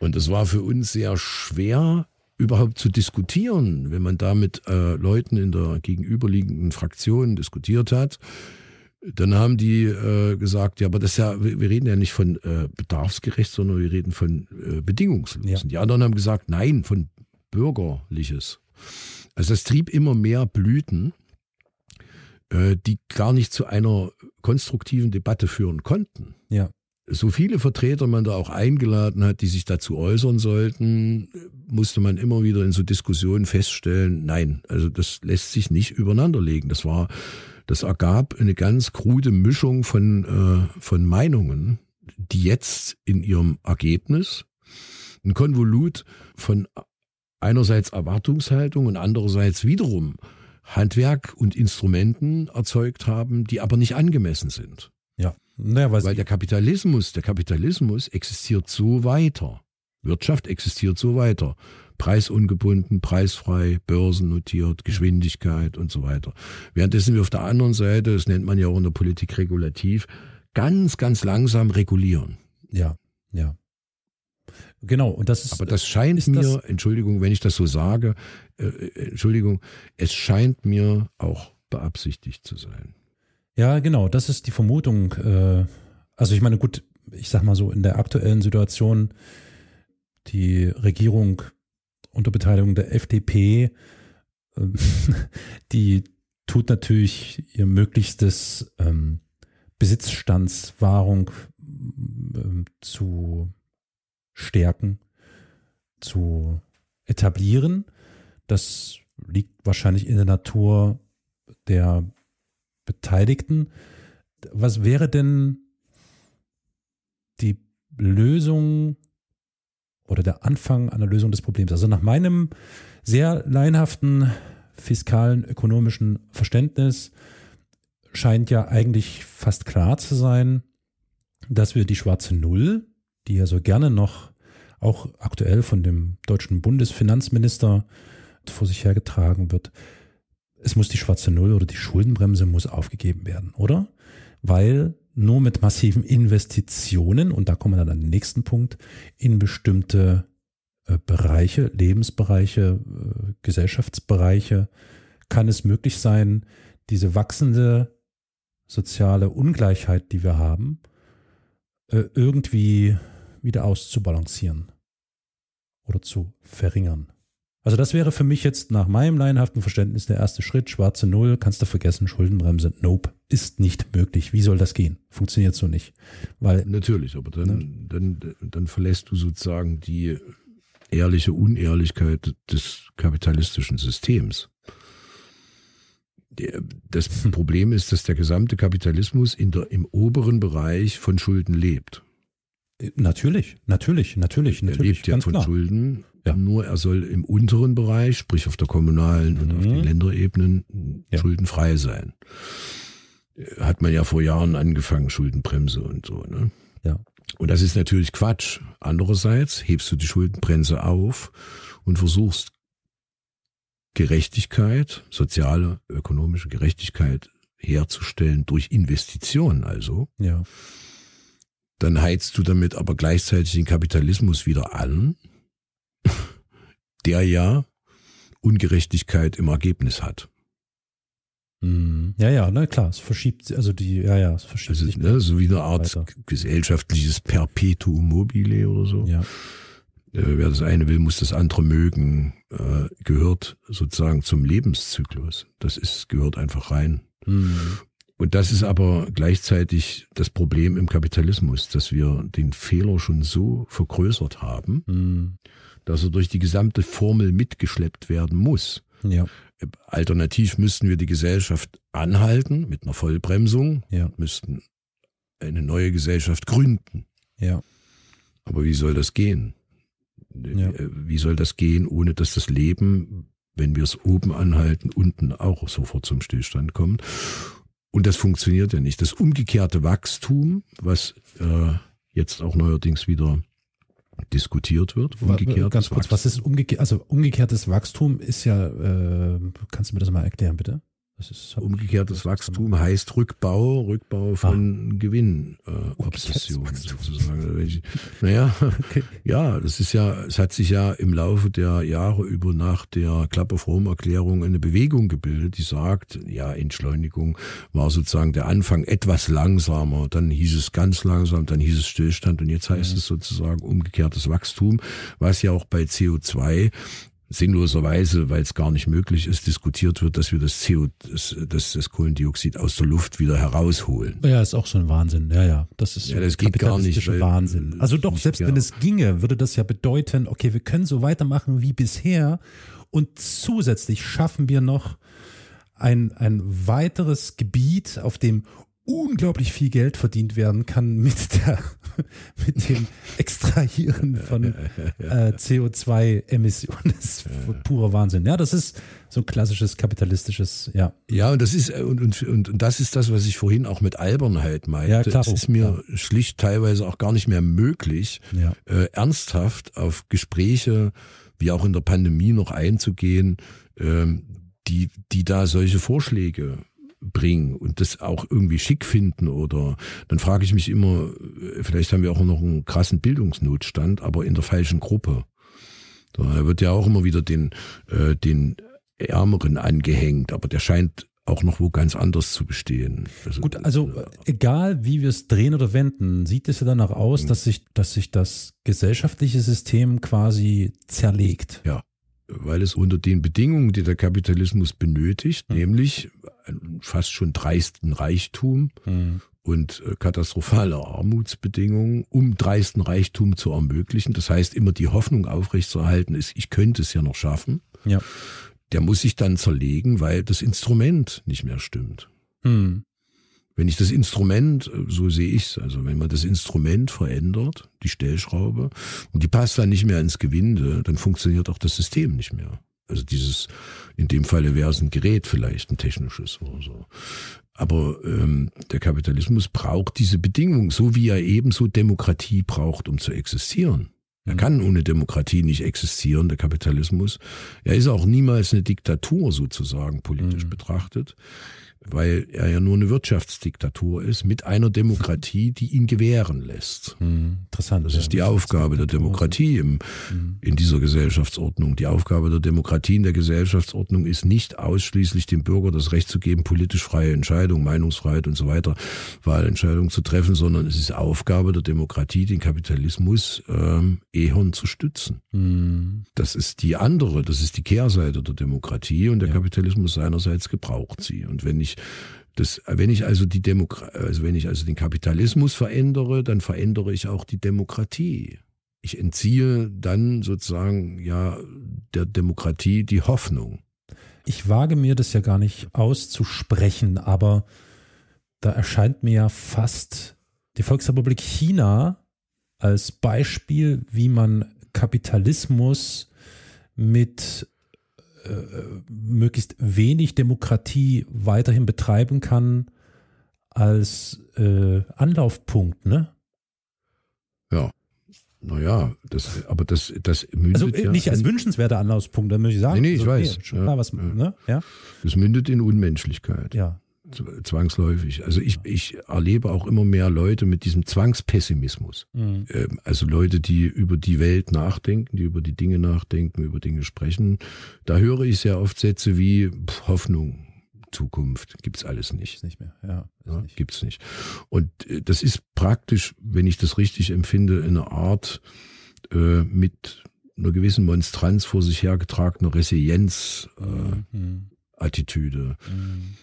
Und es war für uns sehr schwer, überhaupt zu diskutieren, wenn man da mit äh, Leuten in der gegenüberliegenden Fraktion diskutiert hat. Dann haben die äh, gesagt, ja, aber das ist ja, wir reden ja nicht von äh, bedarfsgerecht, sondern wir reden von äh, bedingungslos. Ja. Und Die anderen haben gesagt, nein, von bürgerliches. Also das trieb immer mehr Blüten, äh, die gar nicht zu einer konstruktiven Debatte führen konnten Ja. so viele Vertreter man da auch eingeladen hat, die sich dazu äußern sollten, musste man immer wieder in so Diskussionen feststellen, nein, also das lässt sich nicht übereinanderlegen. Das war, das ergab eine ganz krude Mischung von, äh, von Meinungen, die jetzt in ihrem Ergebnis ein Konvolut von einerseits Erwartungshaltung und andererseits wiederum Handwerk und Instrumenten erzeugt haben, die aber nicht angemessen sind. Ja. Naja, weil, Weil der Kapitalismus, der Kapitalismus existiert so weiter. Wirtschaft existiert so weiter. Preisungebunden, preisfrei, börsennotiert, Geschwindigkeit und so weiter. Währenddessen wir auf der anderen Seite, das nennt man ja auch in der Politik regulativ, ganz, ganz langsam regulieren. ja, ja. Genau, und das ist. Aber das scheint ist mir, das- Entschuldigung, wenn ich das so sage, äh, äh, Entschuldigung, es scheint mir auch beabsichtigt zu sein. Ja, genau, das ist die Vermutung. Äh, also ich meine, gut, ich sag mal so, in der aktuellen Situation, die Regierung unter Beteiligung der FDP, ähm, die tut natürlich ihr Möglichstes, ähm, Besitzstandswahrung ähm, zu stärken, zu etablieren. Das liegt wahrscheinlich in der Natur der Beteiligten. Was wäre denn die Lösung oder der Anfang einer Lösung des Problems? Also nach meinem sehr laienhaften fiskalen, ökonomischen Verständnis scheint ja eigentlich fast klar zu sein, dass wir die schwarze Null, die ja so gerne noch auch aktuell von dem deutschen Bundesfinanzminister vor sich hergetragen wird, es muss die schwarze Null oder die Schuldenbremse muss aufgegeben werden, oder? Weil nur mit massiven Investitionen, und da kommen wir dann an den nächsten Punkt, in bestimmte äh, Bereiche, Lebensbereiche, äh, Gesellschaftsbereiche, kann es möglich sein, diese wachsende soziale Ungleichheit, die wir haben, äh, irgendwie wieder auszubalancieren oder zu verringern. Also das wäre für mich jetzt nach meinem laienhaften Verständnis der erste Schritt. Schwarze Null, kannst du vergessen, Schuldenbremse, nope, ist nicht möglich. Wie soll das gehen? Funktioniert so nicht. Weil, Natürlich, aber dann, Ne? dann, dann verlässt du sozusagen die ehrliche Unehrlichkeit des kapitalistischen Systems. Das Hm. Problem ist, dass der gesamte Kapitalismus in der, im oberen Bereich von Schulden lebt. Äh, natürlich, natürlich, natürlich, Er natürlich, lebt ja von klar. Schulden, Ja. nur er soll im unteren Bereich, sprich auf der kommunalen und auf Mhm. den Länderebenen, Ja. schuldenfrei sein. Hat man ja vor Jahren angefangen, Schuldenbremse und so. Ne? Ja. Und das ist natürlich Quatsch. Andererseits hebst du die Schuldenbremse auf und versuchst Gerechtigkeit, soziale, ökonomische Gerechtigkeit herzustellen durch Investitionen also Ja, dann heizt du damit aber gleichzeitig den Kapitalismus wieder an, der ja Ungerechtigkeit im Ergebnis hat. Mhm. ja, ja, na klar, es verschiebt, also die, ja, ja, es verschiebt Also sich. ne, so wie eine Art weiter. gesellschaftliches Perpetuum mobile oder so. Ja, Äh, wer das eine will, muss das andere mögen. Äh, gehört sozusagen zum Lebenszyklus. Das ist gehört einfach rein. mhm. Und das ist aber gleichzeitig das Problem im Kapitalismus, dass wir den Fehler schon so vergrößert haben, Mhm. dass er durch die gesamte Formel mitgeschleppt werden muss. ja, Alternativ müssten wir die Gesellschaft anhalten mit einer Vollbremsung, ja, müssten eine neue Gesellschaft gründen. ja. Aber wie soll das gehen? Ja. Äh, wie soll das gehen, ohne dass das Leben, wenn wir es oben anhalten, unten auch sofort zum Stillstand kommt? Und das funktioniert ja nicht. Das umgekehrte Wachstum, was äh, jetzt auch neuerdings wieder diskutiert wird. Umgekehrtes Ganz kurz, Wachstum. was ist umgekehrt? Also umgekehrtes Wachstum ist ja, äh, kannst du mir das mal erklären, bitte? Umgekehrtes Wachstum heißt Rückbau, Rückbau von ah. Gewinnobsession äh, sozusagen. Naja, okay. ja, das ist ja, es hat sich ja im Laufe der Jahre über nach der Club of Rome Erklärung eine Bewegung gebildet, die sagt, ja, Entschleunigung war sozusagen der Anfang etwas langsamer, dann hieß es ganz langsam, dann hieß es Stillstand und jetzt heißt mhm. es sozusagen umgekehrtes Wachstum, was ja auch bei CO2 sinnloserweise, weil es gar nicht möglich ist, diskutiert wird, dass wir das CO, das, das, das Kohlendioxid aus der Luft wieder herausholen. Ja, ist auch so ein Wahnsinn. Ja, ja, das ist ja, das geht gar nicht. Wahnsinn. Also doch, selbst ja. wenn es ginge, würde das ja bedeuten, okay, wir können so weitermachen wie bisher und zusätzlich schaffen wir noch ein, ein weiteres Gebiet, auf dem unglaublich viel Geld verdient werden kann mit der mit dem Extrahieren von äh, CO2-Emissionen. Das ist purer Wahnsinn. Ja, das ist so ein klassisches kapitalistisches, ja. Ja, und das ist und, und, und, und das ist das, was ich vorhin auch mit Albernheit meinte. Ja, klar. Es ist mir ja. schlicht teilweise auch gar nicht mehr möglich, ja. äh, ernsthaft auf Gespräche wie auch in der Pandemie noch einzugehen, ähm, die, die da solche Vorschläge bringen und das auch irgendwie schick finden oder dann frage ich mich immer, vielleicht haben wir auch noch einen krassen Bildungsnotstand, aber in der falschen Gruppe. Da wird ja auch immer wieder den, äh, den Ärmeren angehängt, aber der scheint auch noch wo ganz anders zu bestehen. Also, Gut, also äh, egal wie wir es drehen oder wenden, sieht es ja danach aus, mhm. dass sich, dass sich das gesellschaftliche System quasi zerlegt. Ja weil es unter den Bedingungen, die der Kapitalismus benötigt, mhm. nämlich fast schon dreisten Reichtum mhm. und äh, katastrophale Armutsbedingungen, um dreisten Reichtum zu ermöglichen, das heißt immer die Hoffnung aufrechtzuerhalten ist, ich könnte es ja noch schaffen, ja. der muss sich dann zerlegen, weil das Instrument nicht mehr stimmt. Mhm. Wenn ich das Instrument, äh, so sehe ich es, also wenn man das Instrument verändert, die Stellschraube, und die passt dann nicht mehr ins Gewinde, dann funktioniert auch das System nicht mehr. Also dieses, in dem Falle wäre es ein Gerät vielleicht, ein technisches oder so. Aber ähm, der Kapitalismus braucht diese Bedingung, so wie er ebenso Demokratie braucht, um zu existieren. Er mhm. kann ohne Demokratie nicht existieren, der Kapitalismus. Er ist auch niemals eine Diktatur sozusagen politisch mhm. betrachtet weil er ja nur eine Wirtschaftsdiktatur ist, mit einer Demokratie, die ihn gewähren lässt. Hm, interessant. Das ist die Aufgabe der Demokratie im, hm. in dieser Gesellschaftsordnung. Die Aufgabe der Demokratie in der Gesellschaftsordnung ist nicht ausschließlich dem Bürger das Recht zu geben, politisch freie Entscheidungen, Meinungsfreiheit und so weiter, Wahlentscheidungen zu treffen, sondern es ist Aufgabe der Demokratie, den Kapitalismus ähm, ehern zu stützen. Hm. Das ist die andere, das ist die Kehrseite der Demokratie und der ja. Kapitalismus seinerseits gebraucht sie. Und wenn ich das, wenn ich also die Demokra also wenn ich also den Kapitalismus verändere, dann verändere ich auch die Demokratie. Ich entziehe dann sozusagen ja der Demokratie die Hoffnung. Ich wage mir das ja gar nicht auszusprechen, aber da erscheint mir ja fast die Volksrepublik China als Beispiel, wie man Kapitalismus mit möglichst wenig Demokratie weiterhin betreiben kann als äh, Anlaufpunkt, ne? Ja. Naja, das, aber das, das mündet Also ja nicht als wünschenswerter Anlaufspunkt, dann möchte ich sagen. Nee, nee ich also, weiß. schon klar, was, ja. Ne? ja. Das mündet in Unmenschlichkeit. Ja zwangsläufig. Also ich, ich erlebe auch immer mehr Leute mit diesem Zwangspessimismus. Mhm. Ähm, also Leute, die über die Welt nachdenken, die über die Dinge nachdenken, über Dinge sprechen. Da höre ich sehr oft Sätze wie Hoffnung, Zukunft, gibt's alles nicht. nicht mehr, ja. ja nicht. Gibt's nicht. Und äh, das ist praktisch, wenn ich das richtig empfinde, eine Art äh, mit einer gewissen Monstranz vor sich hergetragener Resilienz. Äh, mhm. Attitüde. Mhm.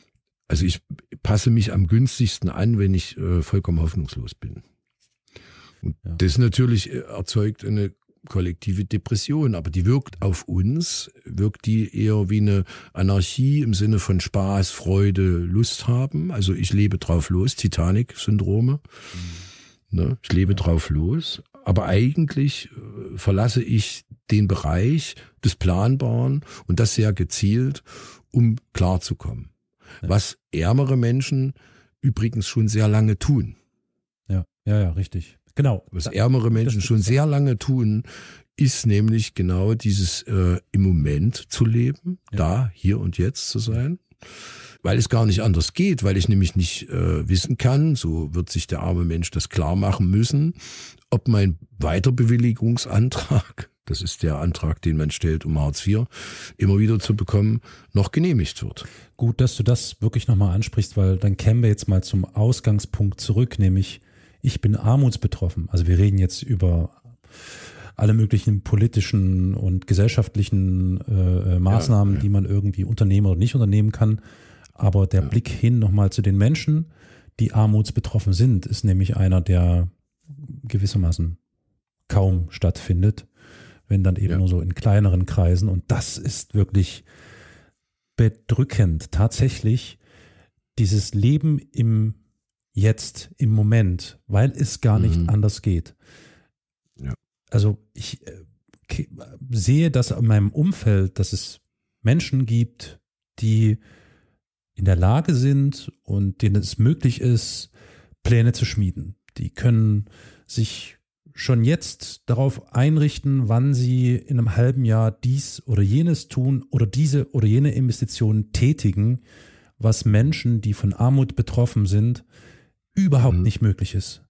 Also ich passe mich am günstigsten an, wenn ich äh, vollkommen hoffnungslos bin. Und ja. das natürlich äh, erzeugt eine kollektive Depression, aber die wirkt auf uns, wirkt die eher wie eine Anarchie im Sinne von Spaß, Freude, Lust haben. Also ich lebe drauf los, Titanic-Syndrome. Mhm. Ne? Ich lebe ja. drauf los, aber eigentlich äh, verlasse ich den Bereich des Planbaren und das sehr gezielt, um klarzukommen. Ja. Was ärmere Menschen übrigens schon sehr lange tun. Ja, ja, ja, richtig. Genau. Was ärmere Menschen schon sehr lange tun, ist nämlich genau dieses äh, im Moment zu leben, ja. da, hier und jetzt zu sein weil es gar nicht anders geht, weil ich nämlich nicht äh, wissen kann, so wird sich der arme Mensch das klar machen müssen, ob mein Weiterbewilligungsantrag, das ist der Antrag, den man stellt, um Hartz IV immer wieder zu bekommen, noch genehmigt wird. Gut, dass du das wirklich nochmal ansprichst, weil dann kämen wir jetzt mal zum Ausgangspunkt zurück, nämlich ich bin armutsbetroffen. Also wir reden jetzt über alle möglichen politischen und gesellschaftlichen äh, äh Maßnahmen, ja, ja. die man irgendwie unternehmen oder nicht unternehmen kann. Aber der ja. Blick hin nochmal zu den Menschen, die armutsbetroffen sind, ist nämlich einer, der gewissermaßen kaum stattfindet, wenn dann eben ja. nur so in kleineren Kreisen. Und das ist wirklich bedrückend. Tatsächlich dieses Leben im Jetzt, im Moment, weil es gar nicht mhm. anders geht. Ja. Also ich äh, sehe das in meinem Umfeld, dass es Menschen gibt, die in der Lage sind und denen es möglich ist, Pläne zu schmieden. Die können sich schon jetzt darauf einrichten, wann sie in einem halben Jahr dies oder jenes tun oder diese oder jene Investitionen tätigen, was Menschen, die von Armut betroffen sind, überhaupt mhm. nicht möglich ist.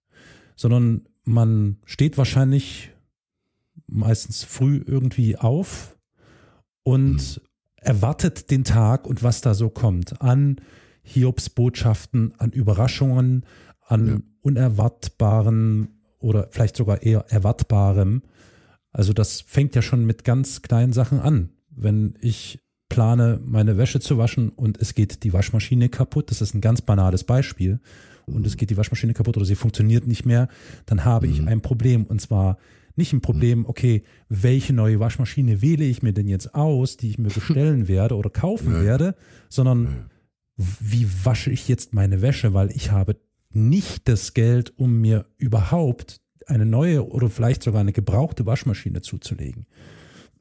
Sondern man steht wahrscheinlich meistens früh irgendwie auf und mhm erwartet den Tag und was da so kommt an Hiobs Botschaften, an Überraschungen, an ja. unerwartbaren oder vielleicht sogar eher erwartbarem. Also das fängt ja schon mit ganz kleinen Sachen an. Wenn ich plane, meine Wäsche zu waschen und es geht die Waschmaschine kaputt, das ist ein ganz banales Beispiel, und es geht die Waschmaschine kaputt oder sie funktioniert nicht mehr, dann habe mhm. ich ein Problem. Und zwar nicht ein Problem, okay, welche neue Waschmaschine wähle ich mir denn jetzt aus, die ich mir bestellen werde oder kaufen ja. werde, sondern ja. wie wasche ich jetzt meine Wäsche, weil ich habe nicht das Geld, um mir überhaupt eine neue oder vielleicht sogar eine gebrauchte Waschmaschine zuzulegen.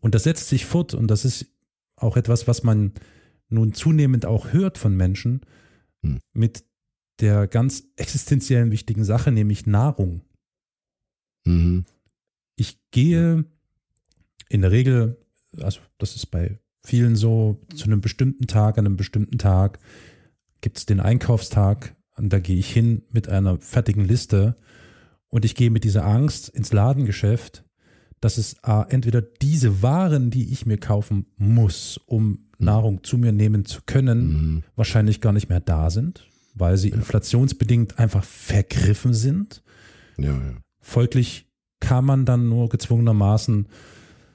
Und das setzt sich fort und das ist auch etwas, was man nun zunehmend auch hört von Menschen hm. mit der ganz existenziellen wichtigen Sache, nämlich Nahrung. Mhm. Ich gehe in der Regel, also das ist bei vielen so, zu einem bestimmten Tag, an einem bestimmten Tag gibt es den Einkaufstag und da gehe ich hin mit einer fertigen Liste und ich gehe mit dieser Angst ins Ladengeschäft, dass es äh, entweder diese Waren, die ich mir kaufen muss, um mhm. Nahrung zu mir nehmen zu können, mhm. wahrscheinlich gar nicht mehr da sind, weil sie ja. inflationsbedingt einfach vergriffen sind. Ja, ja. Folglich kann man dann nur gezwungenermaßen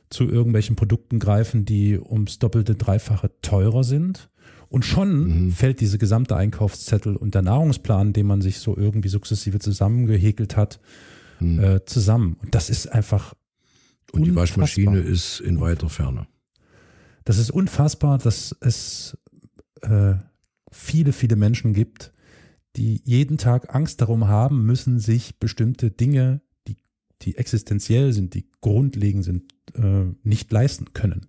zu irgendwelchen Produkten greifen, die ums doppelte, dreifache teurer sind. Und schon mhm. fällt diese gesamte Einkaufszettel und der Nahrungsplan, den man sich so irgendwie sukzessive zusammengehäkelt hat, mhm. äh, zusammen. Und das ist einfach. Und die Waschmaschine ist in weiter Ferne. Das ist unfassbar, dass es äh, viele, viele Menschen gibt, die jeden Tag Angst darum haben müssen, sich bestimmte Dinge die existenziell sind, die grundlegend sind, äh, nicht leisten können.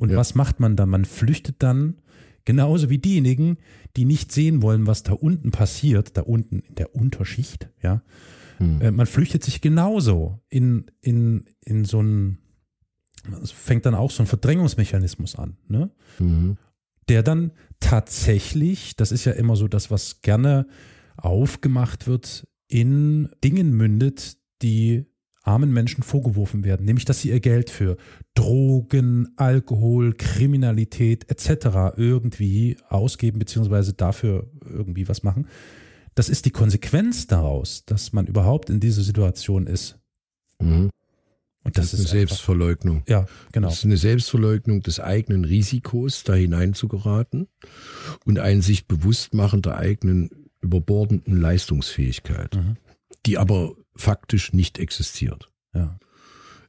Und ja. was macht man dann? Man flüchtet dann genauso wie diejenigen, die nicht sehen wollen, was da unten passiert, da unten in der Unterschicht, ja. Hm. Äh, man flüchtet sich genauso in, in, in so ein, es fängt dann auch so ein Verdrängungsmechanismus an, ne? Mhm. Der dann tatsächlich, das ist ja immer so das, was gerne aufgemacht wird, in Dingen mündet, die armen Menschen vorgeworfen werden, nämlich dass sie ihr Geld für Drogen, Alkohol, Kriminalität etc. irgendwie ausgeben beziehungsweise dafür irgendwie was machen. Das ist die Konsequenz daraus, dass man überhaupt in dieser Situation ist. Mhm. Und das, das ist eine Selbstverleugnung. Ja, genau. Das ist eine Selbstverleugnung des eigenen Risikos, da hineinzugeraten und ein sich bewusst machen der eigenen überbordenden Leistungsfähigkeit, mhm. die aber faktisch nicht existiert. Ja.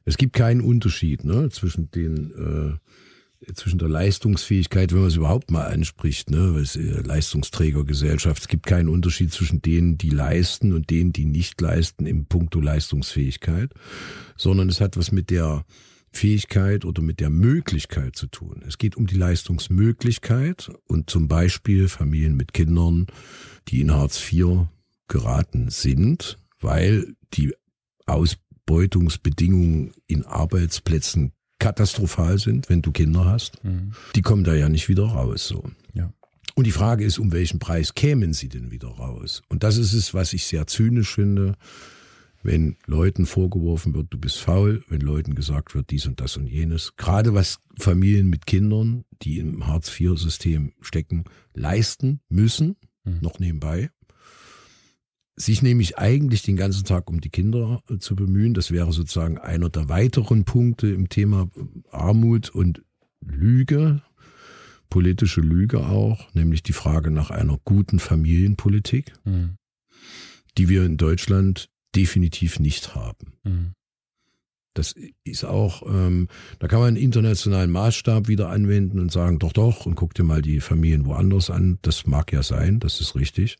Es gibt keinen Unterschied ne, zwischen den äh, zwischen der Leistungsfähigkeit, wenn man es überhaupt mal anspricht, ne, äh, Leistungsträgergesellschaft, es gibt keinen Unterschied zwischen denen, die leisten und denen, die nicht leisten im Punkto Leistungsfähigkeit, sondern es hat was mit der Fähigkeit oder mit der Möglichkeit zu tun. Es geht um die Leistungsmöglichkeit und zum Beispiel Familien mit Kindern, die in Hartz IV geraten sind, weil die Ausbeutungsbedingungen in Arbeitsplätzen katastrophal sind, wenn du Kinder hast. Mhm. Die kommen da ja nicht wieder raus, so. Ja. Und die Frage ist, um welchen Preis kämen sie denn wieder raus? Und das ist es, was ich sehr zynisch finde, wenn Leuten vorgeworfen wird, du bist faul, wenn Leuten gesagt wird, dies und das und jenes. Gerade was Familien mit Kindern, die im Hartz-IV-System stecken, leisten müssen, mhm. noch nebenbei sich nämlich eigentlich den ganzen Tag um die Kinder äh, zu bemühen. Das wäre sozusagen einer der weiteren Punkte im Thema äh, Armut und Lüge, politische Lüge auch, nämlich die Frage nach einer guten Familienpolitik, mhm. die wir in Deutschland definitiv nicht haben. Mhm. Das ist auch, ähm, da kann man einen internationalen Maßstab wieder anwenden und sagen, doch, doch, und guck dir mal die Familien woanders an. Das mag ja sein, das ist richtig.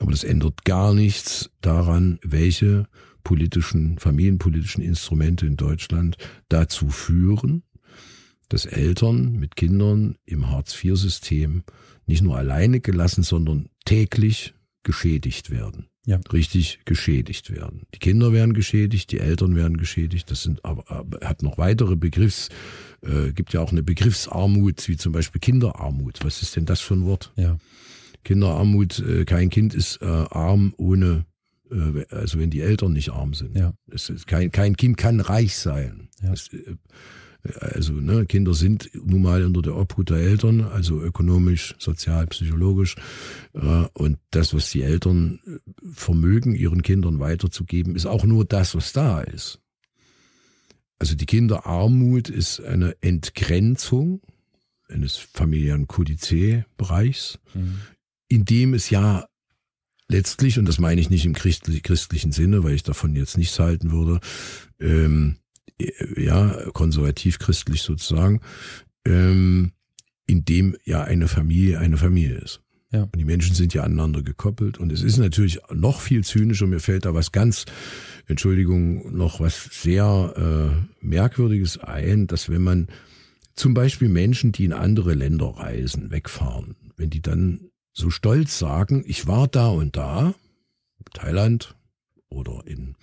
Aber das ändert gar nichts daran, welche politischen, familienpolitischen Instrumente in Deutschland dazu führen, dass Eltern mit Kindern im Hartz-IV-System nicht nur alleine gelassen, sondern täglich geschädigt werden. Ja. Richtig geschädigt werden. Die Kinder werden geschädigt, die Eltern werden geschädigt. Das sind aber, aber hat noch weitere Begriffs, äh, gibt ja auch eine Begriffsarmut, wie zum Beispiel Kinderarmut. Was ist denn das für ein Wort? Ja. Kinderarmut, äh, kein Kind ist äh, arm ohne, äh, also wenn die Eltern nicht arm sind. Ja. Kein, kein Kind kann reich sein. Ja. Es, also ne, Kinder sind nun mal unter der Obhut der Eltern, also ökonomisch, sozial, psychologisch. Äh, und das, was die Eltern vermögen, ihren Kindern weiterzugeben, ist auch nur das, was da ist. Also die Kinderarmut ist eine Entgrenzung eines familiären Kodizee-Bereichs, mhm in dem es ja letztlich, und das meine ich nicht im christlichen Sinne, weil ich davon jetzt nichts halten würde, ähm, ja, konservativ-christlich sozusagen, ähm, in dem ja eine Familie eine Familie ist. Ja. Und die Menschen sind ja aneinander gekoppelt. Und es ist natürlich noch viel zynischer. Mir fällt da was ganz, Entschuldigung, noch was sehr äh, Merkwürdiges ein, dass wenn man zum Beispiel Menschen, die in andere Länder reisen, wegfahren, wenn die dann so stolz sagen, ich war da und da, Thailand oder in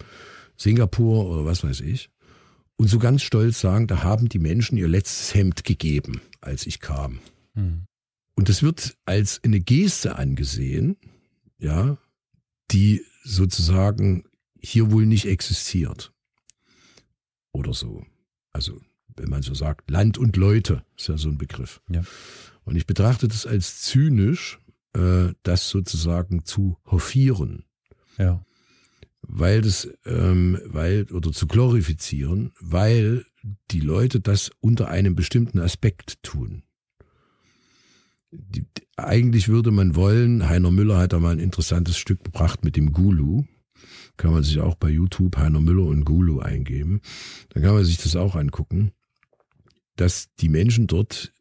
Singapur oder was weiß ich, und so ganz stolz sagen, da haben die Menschen ihr letztes Hemd gegeben, als ich kam. Mhm. Und das wird als eine Geste angesehen, ja, die sozusagen hier wohl nicht existiert. Oder so. Also, wenn man so sagt, Land und Leute ist ja so ein Begriff. Ja. Und ich betrachte das als zynisch, äh, das sozusagen zu hofieren. Ja. Weil das, ähm, weil, oder zu glorifizieren, weil die Leute das unter einem bestimmten Aspekt tun. Die, eigentlich würde man wollen, Heiner Müller hat da mal ein interessantes Stück gebracht mit dem Gulu. Kann man sich auch bei YouTube Heiner Müller und Gulu eingeben. Dann kann man sich das auch angucken, dass die Menschen dort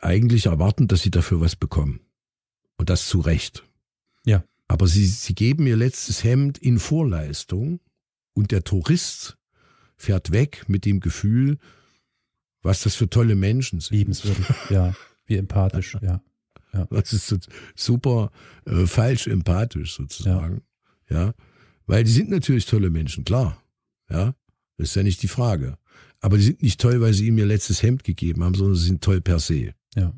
eigentlich erwarten, dass sie dafür was bekommen. Und das zu Recht. Ja. Aber sie, sie geben ihr letztes Hemd in Vorleistung und der Tourist fährt weg mit dem Gefühl, was das für tolle Menschen sind. Liebenswürdig, ja. Wie empathisch, ja. ja. Das ist super äh, falsch empathisch sozusagen. Ja. ja. Weil die sind natürlich tolle Menschen, klar. Ja. Das ist ja nicht die Frage. Aber die sind nicht toll, weil sie ihm ihr letztes Hemd gegeben haben, sondern sie sind toll per se. Ja.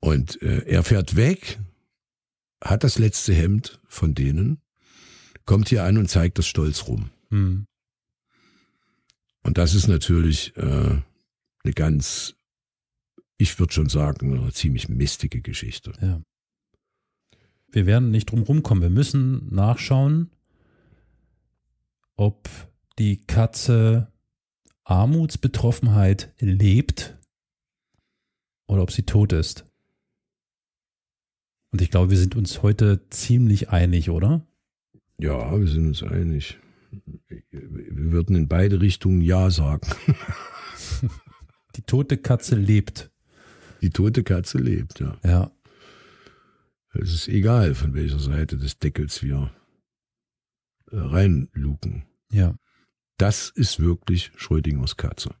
Und äh, er fährt weg, hat das letzte Hemd von denen, kommt hier an und zeigt das stolz rum. Mhm. Und das ist natürlich äh, eine ganz, ich würde schon sagen, eine ziemlich mistige Geschichte. Ja. Wir werden nicht drum rumkommen. Wir müssen nachschauen, ob die Katze Armutsbetroffenheit lebt oder ob sie tot ist. Und ich glaube, wir sind uns heute ziemlich einig, oder? Ja, wir sind uns einig. Wir würden in beide Richtungen Ja sagen. Die tote Katze lebt. Die tote Katze lebt, ja. Ja. Es ist egal, von welcher Seite des Deckels wir äh, reinluken. Ja. Das ist wirklich Schrödingers Katze.